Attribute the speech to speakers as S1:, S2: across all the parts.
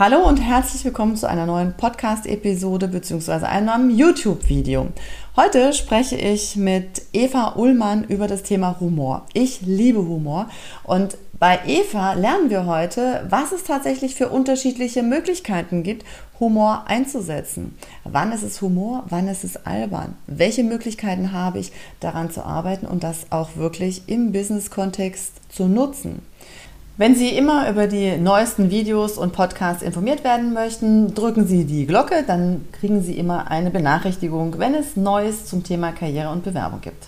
S1: Hallo und herzlich willkommen zu einer neuen Podcast-Episode bzw. einem YouTube-Video. Heute spreche ich mit Eva Ullmann über das Thema Humor. Ich liebe Humor und bei Eva lernen wir heute, was es tatsächlich für unterschiedliche Möglichkeiten gibt, Humor einzusetzen. Wann ist es Humor, wann ist es albern? Welche Möglichkeiten habe ich daran zu arbeiten und das auch wirklich im Business-Kontext zu nutzen? Wenn Sie immer über die neuesten Videos und Podcasts informiert werden möchten, drücken Sie die Glocke, dann kriegen Sie immer eine Benachrichtigung, wenn es Neues zum Thema Karriere und Bewerbung gibt.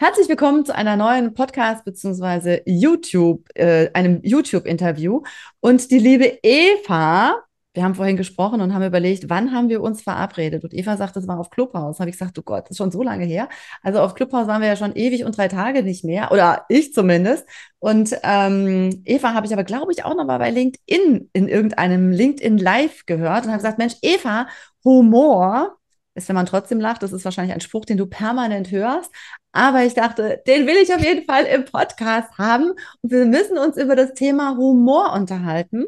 S1: Herzlich willkommen zu einer neuen Podcast bzw. YouTube, äh, einem YouTube-Interview. Und die liebe Eva wir haben vorhin gesprochen und haben überlegt, wann haben wir uns verabredet? Und Eva sagt, das war auf Clubhouse. Habe ich gesagt, du Gott, das ist schon so lange her. Also auf Clubhouse waren wir ja schon ewig und drei Tage nicht mehr, oder ich zumindest. Und ähm, Eva habe ich aber, glaube ich, auch noch mal bei LinkedIn in irgendeinem LinkedIn Live gehört und habe gesagt, Mensch, Eva, Humor ist, wenn man trotzdem lacht, das ist wahrscheinlich ein Spruch, den du permanent hörst. Aber ich dachte, den will ich auf jeden Fall im Podcast haben. Und wir müssen uns über das Thema Humor unterhalten,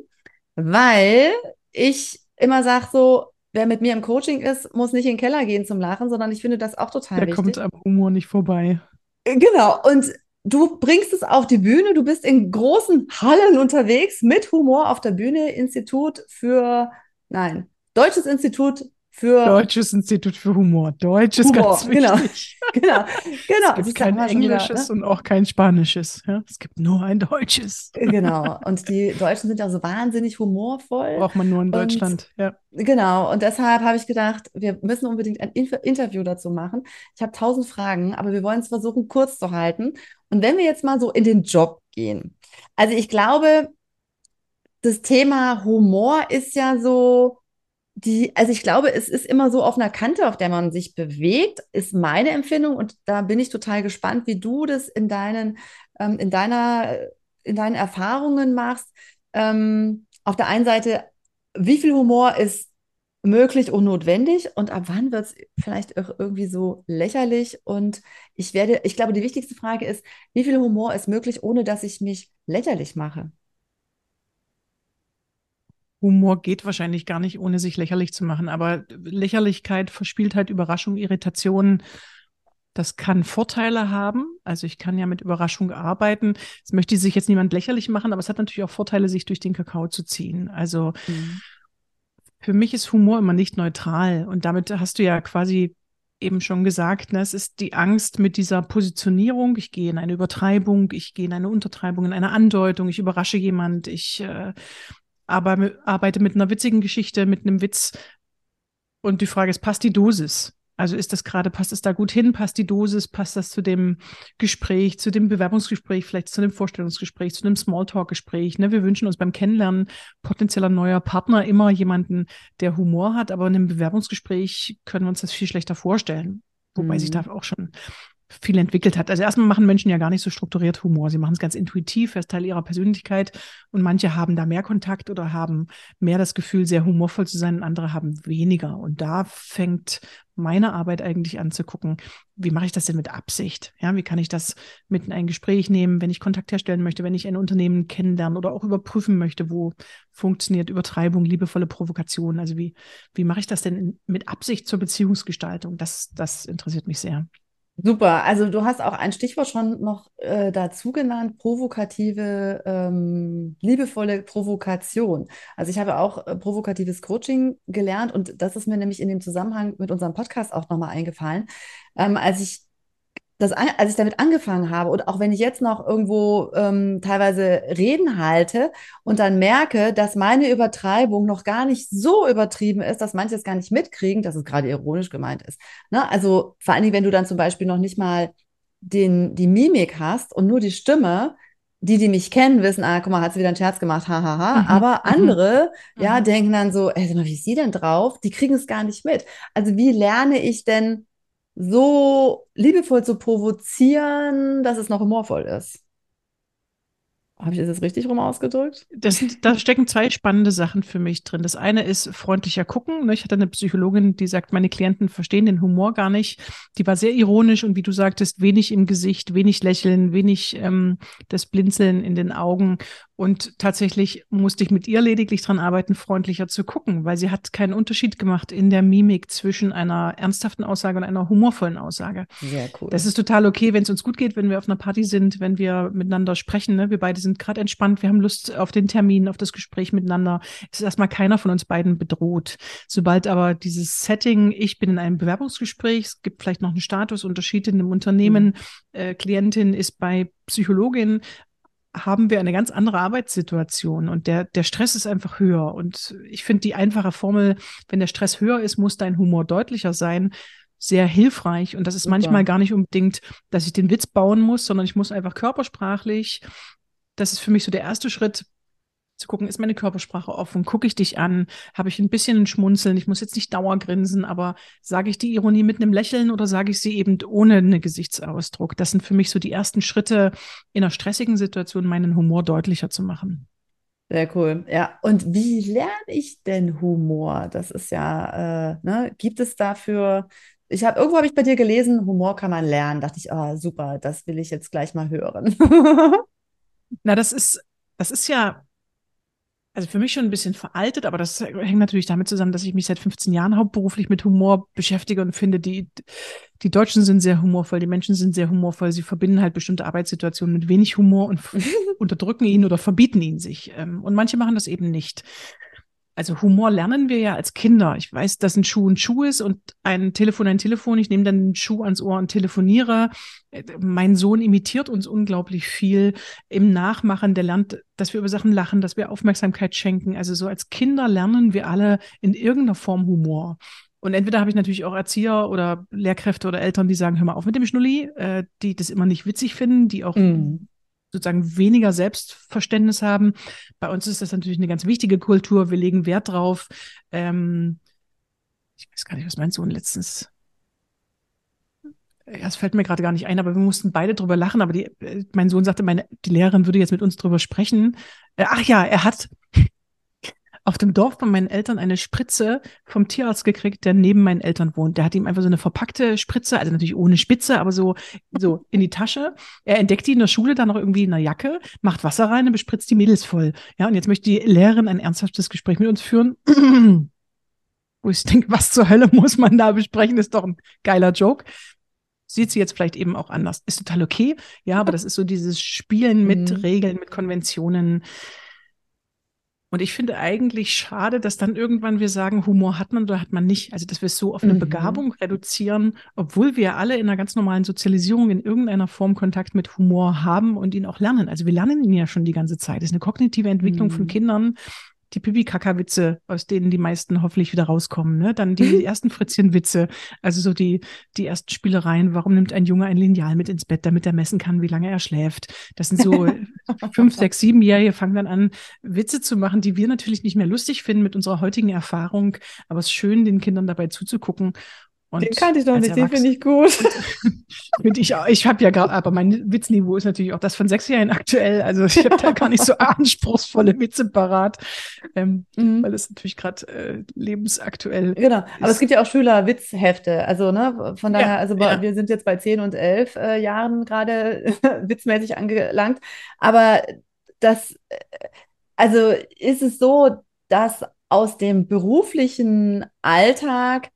S1: weil ich immer sage so, wer mit mir im Coaching ist, muss nicht in den Keller gehen zum Lachen, sondern ich finde das auch total
S2: Der wichtig. Der kommt am Humor nicht vorbei.
S1: Äh, genau. Und du bringst es auf die Bühne, du bist in großen Hallen unterwegs mit Humor auf der Bühne, Institut für, nein, Deutsches Institut für
S2: Deutsches Institut für Humor. Deutsch ist
S1: Humor,
S2: ganz genau. wichtig.
S1: Genau, genau.
S2: Es gibt kein Englisches wieder, ne? und auch kein Spanisches. Ja? Es gibt nur ein Deutsches.
S1: Genau. Und die Deutschen sind ja so wahnsinnig humorvoll.
S2: Braucht man nur in Deutschland. Und, ja.
S1: Genau. Und deshalb habe ich gedacht, wir müssen unbedingt ein Interview dazu machen. Ich habe tausend Fragen, aber wir wollen es versuchen, kurz zu halten. Und wenn wir jetzt mal so in den Job gehen. Also ich glaube, das Thema Humor ist ja so, die, also ich glaube, es ist immer so auf einer Kante, auf der man sich bewegt, ist meine Empfindung und da bin ich total gespannt, wie du das in deinen, ähm, in deiner, in deinen Erfahrungen machst. Ähm, auf der einen Seite, wie viel Humor ist möglich und notwendig und ab wann wird es vielleicht auch irgendwie so lächerlich und ich werde, ich glaube, die wichtigste Frage ist, wie viel Humor ist möglich, ohne dass ich mich lächerlich mache?
S2: Humor geht wahrscheinlich gar nicht, ohne sich lächerlich zu machen. Aber Lächerlichkeit verspielt halt Überraschung, Irritation. Das kann Vorteile haben. Also ich kann ja mit Überraschung arbeiten. Es möchte sich jetzt niemand lächerlich machen, aber es hat natürlich auch Vorteile, sich durch den Kakao zu ziehen. Also mhm. für mich ist Humor immer nicht neutral. Und damit hast du ja quasi eben schon gesagt, ne, es ist die Angst mit dieser Positionierung. Ich gehe in eine Übertreibung, ich gehe in eine Untertreibung, in eine Andeutung, ich überrasche jemand, ich äh, aber arbeite mit einer witzigen Geschichte, mit einem Witz. Und die Frage ist, passt die Dosis? Also ist das gerade, passt es da gut hin? Passt die Dosis? Passt das zu dem Gespräch, zu dem Bewerbungsgespräch, vielleicht zu dem Vorstellungsgespräch, zu einem Smalltalk-Gespräch? Ne? Wir wünschen uns beim Kennenlernen potenzieller neuer Partner immer jemanden, der Humor hat, aber in einem Bewerbungsgespräch können wir uns das viel schlechter vorstellen. Wobei mhm. sich da auch schon viel entwickelt hat. Also erstmal machen Menschen ja gar nicht so strukturiert Humor. Sie machen es ganz intuitiv, als Teil ihrer Persönlichkeit. Und manche haben da mehr Kontakt oder haben mehr das Gefühl, sehr humorvoll zu sein und andere haben weniger. Und da fängt meine Arbeit eigentlich an zu gucken, wie mache ich das denn mit Absicht? Ja, wie kann ich das mit in ein Gespräch nehmen, wenn ich Kontakt herstellen möchte, wenn ich ein Unternehmen kennenlernen oder auch überprüfen möchte, wo funktioniert Übertreibung, liebevolle Provokation? Also wie, wie mache ich das denn mit Absicht zur Beziehungsgestaltung? Das, das interessiert mich sehr.
S1: Super, also du hast auch ein Stichwort schon noch äh, dazu genannt, provokative, ähm, liebevolle Provokation. Also ich habe auch äh, provokatives Coaching gelernt und das ist mir nämlich in dem Zusammenhang mit unserem Podcast auch nochmal eingefallen. Ähm, als ich das, als ich damit angefangen habe und auch wenn ich jetzt noch irgendwo ähm, teilweise Reden halte und dann merke, dass meine Übertreibung noch gar nicht so übertrieben ist, dass manche es gar nicht mitkriegen, dass es gerade ironisch gemeint ist. Ne? Also vor allen Dingen, wenn du dann zum Beispiel noch nicht mal den, die Mimik hast und nur die Stimme, die, die mich kennen, wissen, ah, guck mal, hat sie wieder einen Scherz gemacht, hahaha. Ha, ha. Mhm. Aber mhm. andere, mhm. ja, denken dann so, ey, wie ist sie denn drauf? Die kriegen es gar nicht mit. Also wie lerne ich denn so liebevoll zu provozieren, dass es noch humorvoll ist. Habe ich das jetzt richtig rum ausgedrückt?
S2: Das da stecken zwei spannende Sachen für mich drin. Das eine ist freundlicher gucken. Ne? Ich hatte eine Psychologin, die sagt, meine Klienten verstehen den Humor gar nicht. Die war sehr ironisch und wie du sagtest, wenig im Gesicht, wenig Lächeln, wenig ähm, das Blinzeln in den Augen. Und tatsächlich musste ich mit ihr lediglich dran arbeiten, freundlicher zu gucken, weil sie hat keinen Unterschied gemacht in der Mimik zwischen einer ernsthaften Aussage und einer humorvollen Aussage.
S1: Sehr cool.
S2: Das ist total okay, wenn es uns gut geht, wenn wir auf einer Party sind, wenn wir miteinander sprechen. Ne? Wir beide sind gerade entspannt, wir haben Lust auf den Termin, auf das Gespräch miteinander. Es ist erstmal keiner von uns beiden bedroht. Sobald aber dieses Setting, ich bin in einem Bewerbungsgespräch, es gibt vielleicht noch einen Statusunterschied in einem Unternehmen, mhm. äh, Klientin ist bei Psychologin, haben wir eine ganz andere Arbeitssituation und der, der Stress ist einfach höher. Und ich finde die einfache Formel, wenn der Stress höher ist, muss dein Humor deutlicher sein, sehr hilfreich. Und das ist Super. manchmal gar nicht unbedingt, dass ich den Witz bauen muss, sondern ich muss einfach körpersprachlich, das ist für mich so der erste Schritt, zu gucken, ist meine Körpersprache offen, gucke ich dich an, habe ich ein bisschen ein Schmunzeln, ich muss jetzt nicht dauergrinsen, aber sage ich die Ironie mit einem Lächeln oder sage ich sie eben ohne einen Gesichtsausdruck? Das sind für mich so die ersten Schritte in einer stressigen Situation, meinen Humor deutlicher zu machen.
S1: Sehr cool. Ja, und wie lerne ich denn Humor? Das ist ja, äh, ne, gibt es dafür ich habe irgendwo habe ich bei dir gelesen, Humor kann man lernen. Dachte ich, oh, super, das will ich jetzt gleich mal hören.
S2: Na, das ist, das ist ja also für mich schon ein bisschen veraltet, aber das hängt natürlich damit zusammen, dass ich mich seit 15 Jahren hauptberuflich mit Humor beschäftige und finde, die, die Deutschen sind sehr humorvoll, die Menschen sind sehr humorvoll, sie verbinden halt bestimmte Arbeitssituationen mit wenig Humor und unterdrücken ihn oder verbieten ihn sich. Ähm, und manche machen das eben nicht also Humor lernen wir ja als Kinder. Ich weiß, dass ein Schuh ein Schuh ist und ein Telefon ein Telefon. Ich nehme dann den Schuh ans Ohr und telefoniere. Mein Sohn imitiert uns unglaublich viel im Nachmachen. Der lernt, dass wir über Sachen lachen, dass wir Aufmerksamkeit schenken. Also so als Kinder lernen wir alle in irgendeiner Form Humor. Und entweder habe ich natürlich auch Erzieher oder Lehrkräfte oder Eltern, die sagen, hör mal auf mit dem Schnulli, äh, die das immer nicht witzig finden, die auch mm sozusagen weniger Selbstverständnis haben. Bei uns ist das natürlich eine ganz wichtige Kultur. Wir legen Wert drauf. Ähm, ich weiß gar nicht, was mein Sohn letztens. Ja, es fällt mir gerade gar nicht ein, aber wir mussten beide drüber lachen. Aber die, äh, mein Sohn sagte, meine, die Lehrerin würde jetzt mit uns drüber sprechen. Äh, ach ja, er hat, auf dem Dorf bei meinen Eltern eine Spritze vom Tierarzt gekriegt, der neben meinen Eltern wohnt. Der hat ihm einfach so eine verpackte Spritze, also natürlich ohne Spitze, aber so, so in die Tasche. Er entdeckt die in der Schule dann noch irgendwie in einer Jacke, macht Wasser rein und bespritzt die Mädels voll. Ja, und jetzt möchte die Lehrerin ein ernsthaftes Gespräch mit uns führen. Wo ich denke, was zur Hölle muss man da besprechen? ist doch ein geiler Joke sieht sie jetzt vielleicht eben auch anders. Ist total okay, ja, aber das ist so dieses Spielen mit mhm. Regeln, mit Konventionen. Und ich finde eigentlich schade, dass dann irgendwann wir sagen, Humor hat man oder hat man nicht. Also, dass wir es so auf eine mhm. Begabung reduzieren, obwohl wir alle in einer ganz normalen Sozialisierung in irgendeiner Form Kontakt mit Humor haben und ihn auch lernen. Also, wir lernen ihn ja schon die ganze Zeit. Das ist eine kognitive Entwicklung mhm. von Kindern, die Pipi-Kaka-Witze, aus denen die meisten hoffentlich wieder rauskommen. Ne? Dann die ersten Fritzchen-Witze, also so die, die ersten Spielereien. Warum nimmt ein Junge ein Lineal mit ins Bett, damit er messen kann, wie lange er schläft? Das sind so fünf, sechs, siebenjährige fangen dann an, Witze zu machen, die wir natürlich nicht mehr lustig finden mit unserer heutigen Erfahrung. Aber es ist schön, den Kindern dabei zuzugucken.
S1: Und den kannte ich noch nicht, den finde ich gut.
S2: Finde ich. Ich habe ja gerade, aber mein Witzniveau ist natürlich auch das von sechs Jahren aktuell. Also ich habe da gar nicht so anspruchsvolle Witze parat, ähm, mhm. weil es natürlich gerade äh, lebensaktuell
S1: Genau, ist. aber es gibt ja auch Schüler-Witzhefte. Also, ne, von daher, ja, also ja. wir sind jetzt bei zehn und elf äh, Jahren gerade witzmäßig angelangt. Aber das, äh, also ist es so, dass aus dem beruflichen Alltag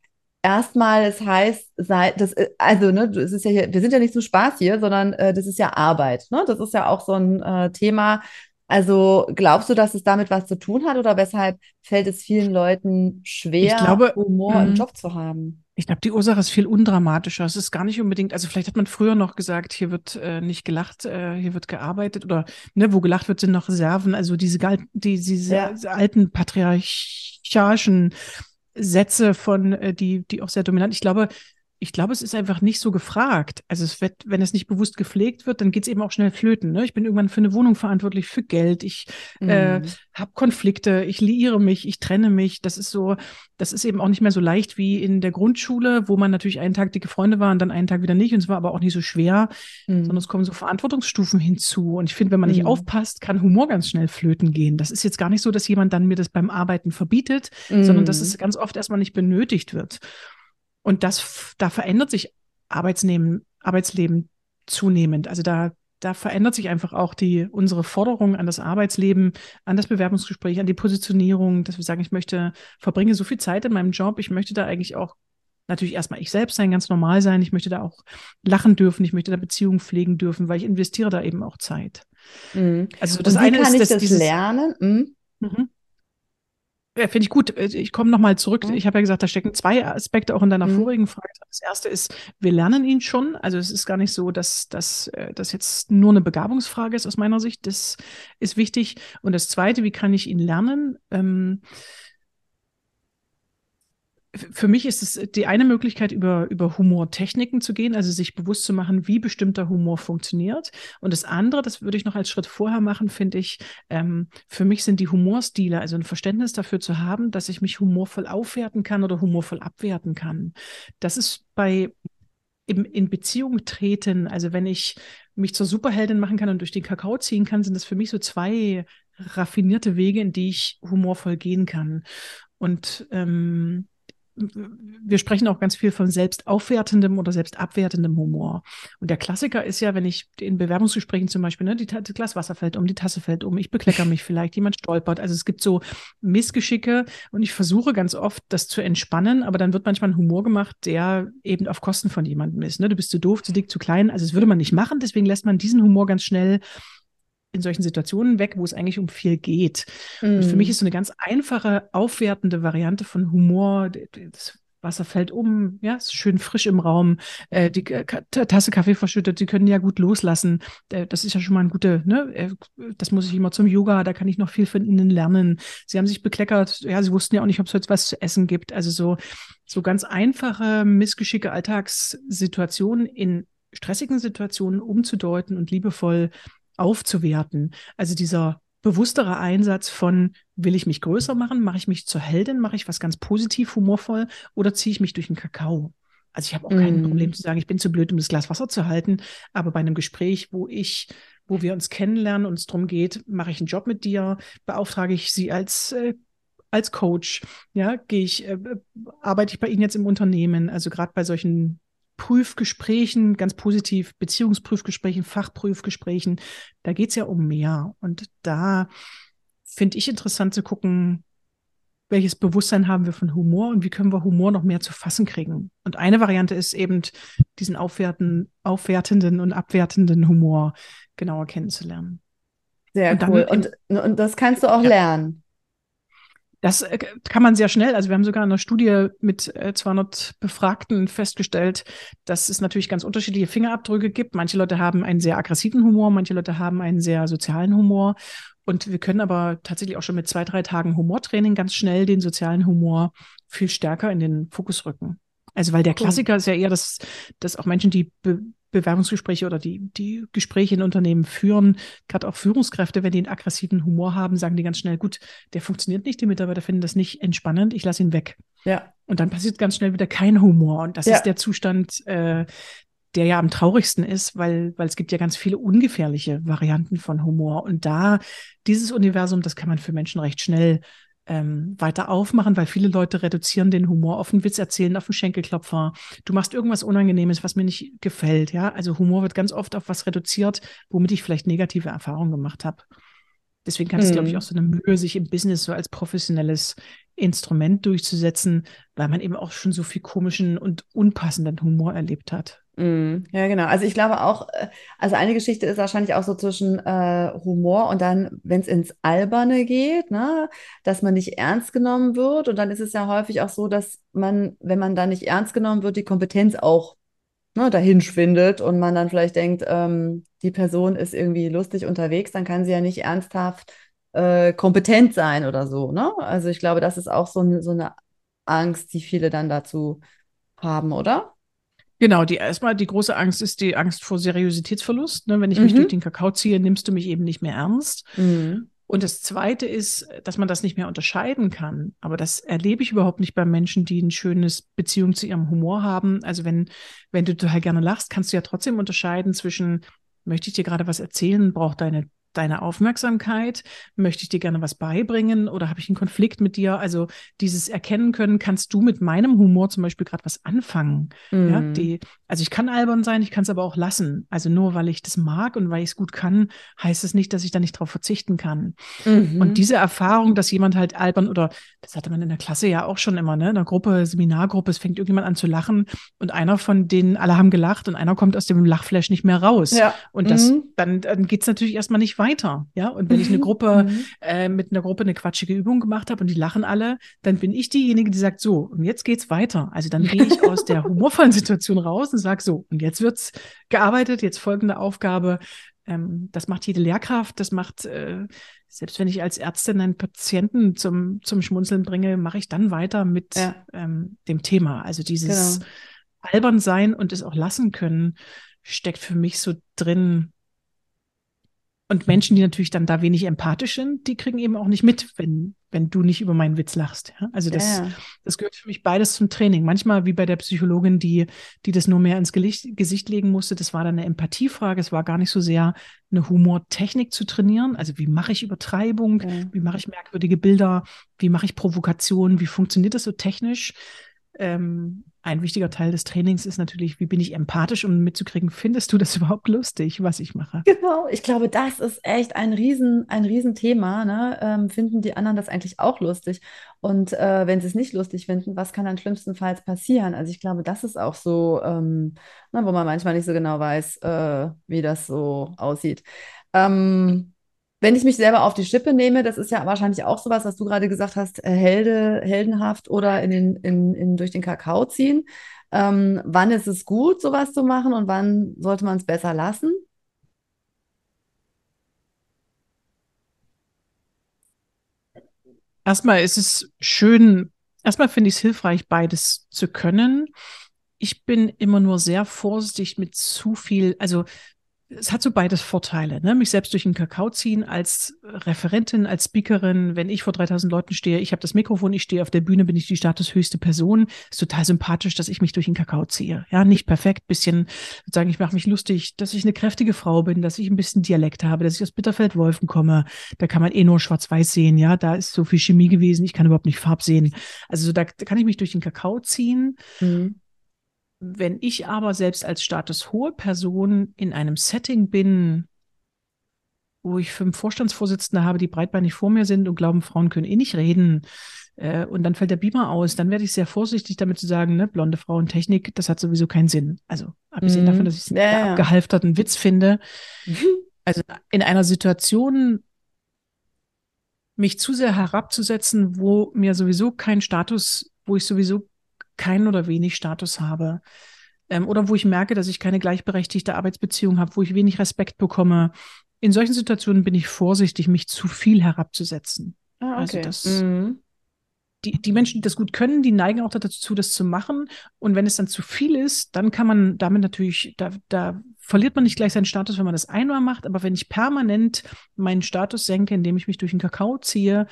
S1: erstmal, es heißt, sei, das, äh, also, ne, es ist ja hier, wir sind ja nicht so Spaß hier, sondern äh, das ist ja Arbeit. Ne? Das ist ja auch so ein äh, Thema. Also glaubst du, dass es damit was zu tun hat oder weshalb fällt es vielen Leuten schwer,
S2: glaube,
S1: Humor im mhm. Job zu haben?
S2: Ich glaube, die Ursache ist viel undramatischer. Es ist gar nicht unbedingt, also vielleicht hat man früher noch gesagt, hier wird äh, nicht gelacht, äh, hier wird gearbeitet oder ne, wo gelacht wird, sind noch Reserven. Also diese, die, diese ja. alten patriarchalischen Sätze von, äh, die, die auch sehr dominant. Ich glaube, ich glaube, es ist einfach nicht so gefragt. Also es wird, wenn es nicht bewusst gepflegt wird, dann geht es eben auch schnell flöten. Ne? Ich bin irgendwann für eine Wohnung verantwortlich, für Geld. Ich äh, mhm. äh, habe Konflikte, ich liiere mich, ich trenne mich. Das ist so, das ist eben auch nicht mehr so leicht wie in der Grundschule, wo man natürlich einen Tag dicke Freunde war und dann einen Tag wieder nicht. Und es war aber auch nicht so schwer, mhm. sondern es kommen so Verantwortungsstufen hinzu. Und ich finde, wenn man nicht mhm. aufpasst, kann Humor ganz schnell flöten gehen. Das ist jetzt gar nicht so, dass jemand dann mir das beim Arbeiten verbietet, sondern dass mhm. es ganz oft erstmal nicht benötigt wird. Und das, da verändert sich Arbeitsleben, Arbeitsleben zunehmend. Also da, da verändert sich einfach auch die, unsere Forderung an das Arbeitsleben, an das Bewerbungsgespräch, an die Positionierung, dass wir sagen, ich möchte, verbringe so viel Zeit in meinem Job, ich möchte da eigentlich auch natürlich erstmal ich selbst sein, ganz normal sein. Ich möchte da auch lachen dürfen, ich möchte da Beziehungen pflegen dürfen, weil ich investiere da eben auch Zeit.
S1: Mhm. Also das eine ist, dass das dieses, lernen. Mhm. Mhm.
S2: Ja, finde ich gut. Äh, ich komme nochmal zurück. Mhm. Ich habe ja gesagt, da stecken zwei Aspekte auch in deiner mhm. vorigen Frage. Das erste ist, wir lernen ihn schon. Also es ist gar nicht so, dass, dass äh, das jetzt nur eine Begabungsfrage ist aus meiner Sicht. Das ist wichtig. Und das zweite, wie kann ich ihn lernen? Ähm, für mich ist es die eine Möglichkeit, über, über Humortechniken zu gehen, also sich bewusst zu machen, wie bestimmter Humor funktioniert. Und das andere, das würde ich noch als Schritt vorher machen, finde ich, ähm, für mich sind die Humorstile, also ein Verständnis dafür zu haben, dass ich mich humorvoll aufwerten kann oder humorvoll abwerten kann. Das ist bei im, in Beziehung treten, also wenn ich mich zur Superheldin machen kann und durch den Kakao ziehen kann, sind das für mich so zwei raffinierte Wege, in die ich humorvoll gehen kann. Und ähm, wir sprechen auch ganz viel von selbstaufwertendem oder selbstabwertendem Humor. Und der Klassiker ist ja, wenn ich in Bewerbungsgesprächen zum Beispiel, ne, die, das Glas Wasser fällt um, die Tasse fällt um, ich bekleckere mich vielleicht, jemand stolpert. Also es gibt so Missgeschicke und ich versuche ganz oft, das zu entspannen, aber dann wird manchmal ein Humor gemacht, der eben auf Kosten von jemandem ist. Ne? Du bist zu doof, zu dick, zu klein. Also das würde man nicht machen, deswegen lässt man diesen Humor ganz schnell in solchen Situationen weg, wo es eigentlich um viel geht. Mm. Und für mich mm. ist so eine ganz einfache, aufwertende Variante von Humor, das Wasser fällt um, ja, ist schön frisch im Raum, äh, die äh, Tasse Kaffee verschüttet, sie können ja gut loslassen. Äh, das ist ja schon mal ein guter, ne? Äh, das muss ich immer zum Yoga, da kann ich noch viel von ihnen lernen. Sie haben sich bekleckert, ja, sie wussten ja auch nicht, ob es heute was zu essen gibt. Also so, so ganz einfache, missgeschicke Alltagssituationen in stressigen Situationen umzudeuten und liebevoll aufzuwerten. Also dieser bewusstere Einsatz von, will ich mich größer machen, mache ich mich zur Heldin, mache ich was ganz positiv, humorvoll? Oder ziehe ich mich durch den Kakao? Also ich habe auch kein mm. Problem zu sagen, ich bin zu blöd, um das Glas Wasser zu halten, aber bei einem Gespräch, wo ich, wo wir uns kennenlernen und es darum geht, mache ich einen Job mit dir, beauftrage ich sie als äh, als Coach, ja, gehe ich, äh, arbeite ich bei Ihnen jetzt im Unternehmen, also gerade bei solchen Prüfgesprächen, ganz positiv, Beziehungsprüfgesprächen, Fachprüfgesprächen, da geht es ja um mehr. Und da finde ich interessant zu gucken, welches Bewusstsein haben wir von Humor und wie können wir Humor noch mehr zu fassen kriegen. Und eine Variante ist eben, diesen aufwerten, aufwertenden und abwertenden Humor genauer kennenzulernen.
S1: Sehr und cool. Und, und das kannst du auch ja. lernen.
S2: Das äh, kann man sehr schnell. Also wir haben sogar in einer Studie mit 200 äh, Befragten festgestellt, dass es natürlich ganz unterschiedliche Fingerabdrücke gibt. Manche Leute haben einen sehr aggressiven Humor, manche Leute haben einen sehr sozialen Humor. Und wir können aber tatsächlich auch schon mit zwei, drei Tagen Humortraining ganz schnell den sozialen Humor viel stärker in den Fokus rücken. Also weil der Klassiker ist ja eher, dass, dass auch Menschen, die Be Bewerbungsgespräche oder die, die Gespräche in Unternehmen führen, gerade auch Führungskräfte, wenn die einen aggressiven Humor haben, sagen die ganz schnell, gut, der funktioniert nicht, die Mitarbeiter finden das nicht entspannend, ich lasse ihn weg.
S1: Ja.
S2: Und dann passiert ganz schnell wieder kein Humor. Und das ja. ist der Zustand, äh, der ja am traurigsten ist, weil, weil es gibt ja ganz viele ungefährliche Varianten von Humor. Und da, dieses Universum, das kann man für Menschen recht schnell ähm, weiter aufmachen, weil viele Leute reduzieren den Humor auf einen Witz erzählen, auf einen Schenkelklopfer. Du machst irgendwas Unangenehmes, was mir nicht gefällt. Ja, also Humor wird ganz oft auf was reduziert, womit ich vielleicht negative Erfahrungen gemacht habe. Deswegen hat es, glaube ich, mhm. auch so eine Mühe, sich im Business so als professionelles Instrument durchzusetzen, weil man eben auch schon so viel komischen und unpassenden Humor erlebt hat.
S1: Mm, ja, genau. Also ich glaube auch, äh, also eine Geschichte ist wahrscheinlich auch so zwischen äh, Humor und dann, wenn es ins Alberne geht, ne, dass man nicht ernst genommen wird. Und dann ist es ja häufig auch so, dass man, wenn man da nicht ernst genommen wird, die Kompetenz auch ne, dahin schwindet und man dann vielleicht denkt, ähm, die Person ist irgendwie lustig unterwegs, dann kann sie ja nicht ernsthaft äh, kompetent sein oder so. Ne? Also ich glaube, das ist auch so, so eine Angst, die viele dann dazu haben, oder?
S2: Genau, die erstmal die große Angst ist die Angst vor Seriositätsverlust. Ne? Wenn ich mhm. mich durch den Kakao ziehe, nimmst du mich eben nicht mehr ernst. Mhm. Und das Zweite ist, dass man das nicht mehr unterscheiden kann. Aber das erlebe ich überhaupt nicht bei Menschen, die ein schönes Beziehung zu ihrem Humor haben. Also wenn, wenn du total gerne lachst, kannst du ja trotzdem unterscheiden zwischen, möchte ich dir gerade was erzählen, braucht deine deine Aufmerksamkeit? Möchte ich dir gerne was beibringen oder habe ich einen Konflikt mit dir? Also dieses Erkennen können, kannst du mit meinem Humor zum Beispiel gerade was anfangen? Mm. Ja, mhm. die, Also ich kann albern sein, ich kann es aber auch lassen. Also nur weil ich das mag und weil ich es gut kann, heißt es nicht, dass ich da nicht drauf verzichten kann. Mhm. Und diese Erfahrung, dass jemand halt albern oder das hatte man in der Klasse ja auch schon immer, ne? In der Gruppe, Seminargruppe, es fängt irgendjemand an zu lachen und einer von denen, alle haben gelacht und einer kommt aus dem Lachflash nicht mehr raus. Ja. Und das, mhm. dann, dann geht es natürlich erstmal nicht weiter. Ja. Und wenn ich eine Gruppe mhm. äh, mit einer Gruppe eine quatschige Übung gemacht habe und die lachen alle, dann bin ich diejenige, die sagt, so, und jetzt geht's weiter. Also dann gehe ich aus der humorvollen Situation raus und sage so, und jetzt wird's gearbeitet, jetzt folgende Aufgabe. Ähm, das macht jede Lehrkraft, das macht, äh, selbst wenn ich als Ärztin einen Patienten zum, zum Schmunzeln bringe, mache ich dann weiter mit ja. ähm, dem Thema. Also dieses genau. albern sein und es auch lassen können, steckt für mich so drin, und Menschen, die natürlich dann da wenig empathisch sind, die kriegen eben auch nicht mit, wenn, wenn du nicht über meinen Witz lachst. Ja? Also das, ja. das gehört für mich beides zum Training. Manchmal wie bei der Psychologin, die, die das nur mehr ins Gesicht, Gesicht legen musste, das war dann eine Empathiefrage. Es war gar nicht so sehr eine Humortechnik zu trainieren. Also wie mache ich Übertreibung? Ja. Wie mache ich merkwürdige Bilder? Wie mache ich Provokation? Wie funktioniert das so technisch? Ähm, ein wichtiger Teil des Trainings ist natürlich, wie bin ich empathisch, um mitzukriegen, findest du das überhaupt lustig, was ich mache?
S1: Genau, ich glaube, das ist echt ein Riesen, ein Riesenthema. Ne? Ähm, finden die anderen das eigentlich auch lustig? Und äh, wenn sie es nicht lustig finden, was kann dann schlimmstenfalls passieren? Also ich glaube, das ist auch so, ähm, na, wo man manchmal nicht so genau weiß, äh, wie das so aussieht. Ähm, wenn ich mich selber auf die Schippe nehme, das ist ja wahrscheinlich auch sowas, was du gerade gesagt hast, äh, Helde, heldenhaft oder in den, in, in, durch den Kakao ziehen. Ähm, wann ist es gut, sowas zu machen und wann sollte man es besser lassen?
S2: Erstmal ist es schön, erstmal finde ich es hilfreich, beides zu können. Ich bin immer nur sehr vorsichtig mit zu viel, also es hat so beides Vorteile. Ne? Mich selbst durch den Kakao ziehen als Referentin, als Speakerin, wenn ich vor 3000 Leuten stehe, ich habe das Mikrofon, ich stehe auf der Bühne, bin ich die statushöchste Person. Ist total sympathisch, dass ich mich durch den Kakao ziehe. Ja, nicht perfekt, bisschen sozusagen, ich mache mich lustig, dass ich eine kräftige Frau bin, dass ich ein bisschen Dialekt habe, dass ich aus Bitterfeld-Wolfen komme. Da kann man eh nur schwarz-weiß sehen. Ja, da ist so viel Chemie gewesen, ich kann überhaupt nicht Farb sehen. Also da, da kann ich mich durch den Kakao ziehen. Mhm. Wenn ich aber selbst als statushohe Person in einem Setting bin, wo ich fünf Vorstandsvorsitzende habe, die breitbeinig vor mir sind und glauben, Frauen können eh nicht reden, äh, und dann fällt der Beamer aus, dann werde ich sehr vorsichtig damit zu sagen, ne, blonde Frauentechnik, das hat sowieso keinen Sinn. Also abgesehen mhm. davon, dass ich es einen ja, abgehalfterten Witz finde. Also in einer Situation mich zu sehr herabzusetzen, wo mir sowieso kein Status, wo ich sowieso keinen oder wenig Status habe. Ähm, oder wo ich merke, dass ich keine gleichberechtigte Arbeitsbeziehung habe, wo ich wenig Respekt bekomme. In solchen Situationen bin ich vorsichtig, mich zu viel herabzusetzen. Ah, also okay. Also das, mhm. die, die Menschen, die das gut können, die neigen auch dazu, das zu machen. Und wenn es dann zu viel ist, dann kann man damit natürlich, da, da verliert man nicht gleich seinen Status, wenn man das einmal macht. Aber wenn ich permanent meinen Status senke, indem ich mich durch den Kakao ziehe,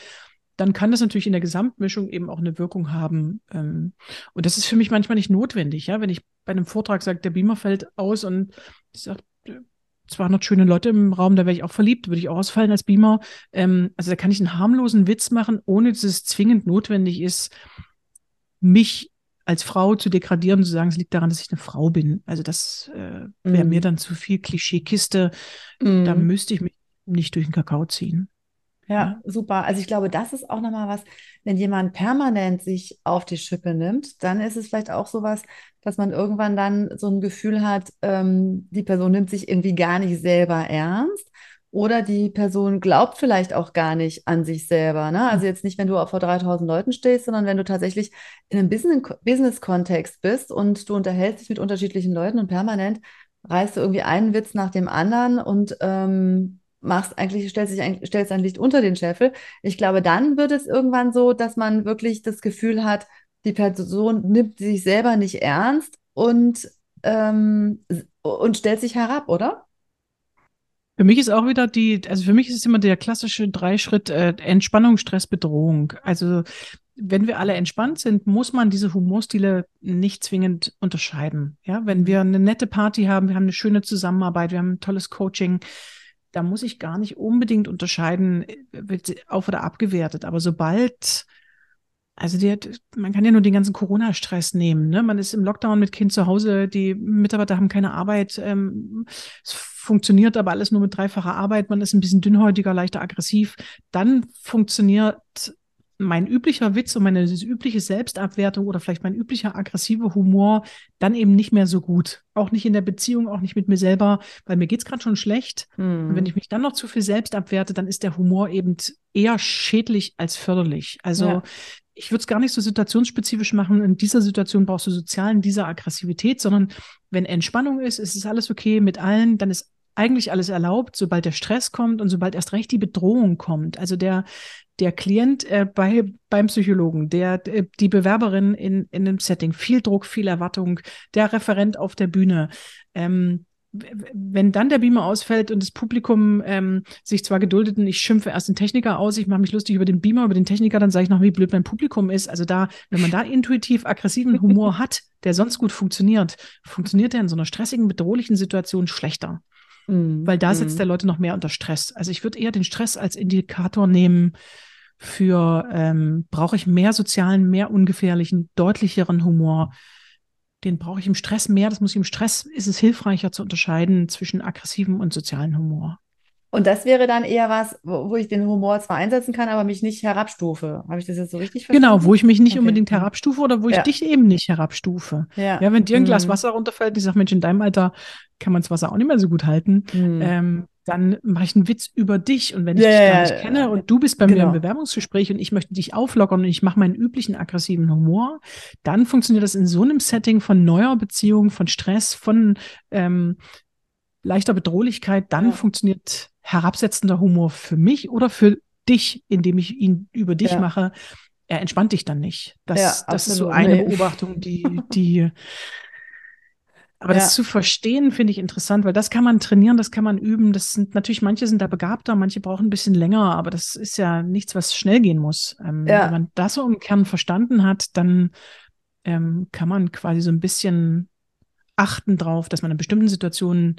S2: dann kann das natürlich in der Gesamtmischung eben auch eine Wirkung haben. Ähm, und das ist für mich manchmal nicht notwendig, ja. Wenn ich bei einem Vortrag sage, der Beamer fällt aus und ich sage, 200 schöne Leute im Raum, da wäre ich auch verliebt, würde ich auch ausfallen als Beamer. Ähm, also da kann ich einen harmlosen Witz machen, ohne dass es zwingend notwendig ist, mich als Frau zu degradieren und zu sagen, es liegt daran, dass ich eine Frau bin. Also das äh, wäre mm. mir dann zu viel Klischeekiste. Mm. Da müsste ich mich nicht durch den Kakao ziehen.
S1: Ja, super. Also ich glaube, das ist auch nochmal was, wenn jemand permanent sich auf die Schippe nimmt, dann ist es vielleicht auch sowas, dass man irgendwann dann so ein Gefühl hat, ähm, die Person nimmt sich irgendwie gar nicht selber ernst oder die Person glaubt vielleicht auch gar nicht an sich selber. Ne? Also jetzt nicht, wenn du vor 3000 Leuten stehst, sondern wenn du tatsächlich in einem Business-Kontext bist und du unterhältst dich mit unterschiedlichen Leuten und permanent reißt du irgendwie einen Witz nach dem anderen und ähm, machst eigentlich, stellst, dich, stellst ein Licht unter den Scheffel. Ich glaube, dann wird es irgendwann so, dass man wirklich das Gefühl hat, die Person nimmt sich selber nicht ernst und, ähm, und stellt sich herab, oder?
S2: Für mich ist auch wieder die, also für mich ist es immer der klassische Dreischritt äh, Entspannung, Stress, Bedrohung. Also wenn wir alle entspannt sind, muss man diese Humorstile nicht zwingend unterscheiden. Ja, wenn wir eine nette Party haben, wir haben eine schöne Zusammenarbeit, wir haben ein tolles Coaching, da muss ich gar nicht unbedingt unterscheiden, wird auf oder abgewertet. Aber sobald Also die hat, man kann ja nur den ganzen Corona-Stress nehmen. Ne? Man ist im Lockdown mit Kind zu Hause, die Mitarbeiter haben keine Arbeit. Ähm, es funktioniert aber alles nur mit dreifacher Arbeit. Man ist ein bisschen dünnhäutiger, leichter aggressiv. Dann funktioniert mein üblicher Witz und meine übliche Selbstabwertung oder vielleicht mein üblicher aggressiver Humor dann eben nicht mehr so gut. Auch nicht in der Beziehung, auch nicht mit mir selber, weil mir geht's gerade schon schlecht. Mhm. Und wenn ich mich dann noch zu viel selbst abwerte, dann ist der Humor eben eher schädlich als förderlich. Also ja. ich würde es gar nicht so situationsspezifisch machen. In dieser Situation brauchst du sozialen dieser Aggressivität, sondern wenn Entspannung ist, ist es alles okay mit allen, dann ist eigentlich alles erlaubt, sobald der Stress kommt und sobald erst recht die Bedrohung kommt. Also der, der Klient äh, bei, beim Psychologen, der, äh, die Bewerberin in, in einem Setting, viel Druck, viel Erwartung, der Referent auf der Bühne. Ähm, wenn dann der Beamer ausfällt und das Publikum ähm, sich zwar geduldet und ich schimpfe erst den Techniker aus, ich mache mich lustig über den Beamer, über den Techniker, dann sage ich noch, wie blöd mein Publikum ist. Also da, wenn man da intuitiv aggressiven Humor hat, der sonst gut funktioniert, funktioniert der in so einer stressigen, bedrohlichen Situation schlechter. Mhm. Weil da setzt mhm. der Leute noch mehr unter Stress. Also ich würde eher den Stress als Indikator nehmen für, ähm, brauche ich mehr sozialen, mehr ungefährlichen, deutlicheren Humor. Den brauche ich im Stress mehr. Das muss ich im Stress, ist es hilfreicher zu unterscheiden zwischen aggressivem und sozialen Humor.
S1: Und das wäre dann eher was, wo, wo, ich den Humor zwar einsetzen kann, aber mich nicht herabstufe. Habe ich das jetzt so richtig
S2: verstanden? Genau, wo ich mich nicht okay. unbedingt herabstufe oder wo ich ja. dich eben nicht herabstufe. Ja, ja wenn dir ein Glas mhm. Wasser runterfällt, ich sage, Mensch, in deinem Alter kann man das Wasser auch nicht mehr so gut halten, mhm. ähm, dann mache ich einen Witz über dich. Und wenn ich ja, dich gar nicht kenne und du bist bei genau. mir im genau. Bewerbungsgespräch und ich möchte dich auflockern und ich mache meinen üblichen aggressiven Humor, dann funktioniert das in so einem Setting von neuer Beziehung, von Stress, von ähm, leichter Bedrohlichkeit, dann funktioniert herabsetzender Humor für mich oder für dich, indem ich ihn über dich ja. mache, er entspannt dich dann nicht. Das, ja, das ist so eine nee. Beobachtung, die, die, aber ja. das zu verstehen, finde ich interessant, weil das kann man trainieren, das kann man üben. Das sind natürlich, manche sind da begabter, manche brauchen ein bisschen länger, aber das ist ja nichts, was schnell gehen muss. Ähm, ja. Wenn man das so im Kern verstanden hat, dann ähm, kann man quasi so ein bisschen achten drauf, dass man in bestimmten Situationen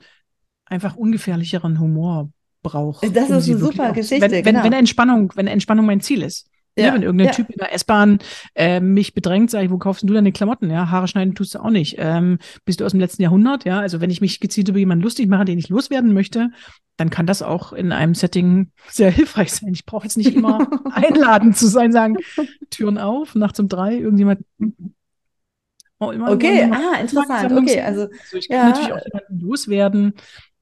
S2: einfach ungefährlicheren Humor braucht.
S1: Das um ist eine super Geschichte.
S2: Wenn, wenn, genau. wenn, Entspannung, wenn Entspannung mein Ziel ist. Ja. ja wenn irgendein ja. Typ in der S-Bahn äh, mich bedrängt, sage ich, wo kaufst du deine Klamotten? Ja, Haare schneiden tust du auch nicht. Ähm, bist du aus dem letzten Jahrhundert? Ja, also wenn ich mich gezielt über jemanden lustig mache, den ich loswerden möchte, dann kann das auch in einem Setting sehr hilfreich sein. Ich brauche jetzt nicht immer einladend zu sein, sagen, Türen auf, nachts um drei, irgendjemand.
S1: Oh, immer, okay, immer ah, interessant. Okay, also,
S2: also ich kann natürlich auch jemanden loswerden,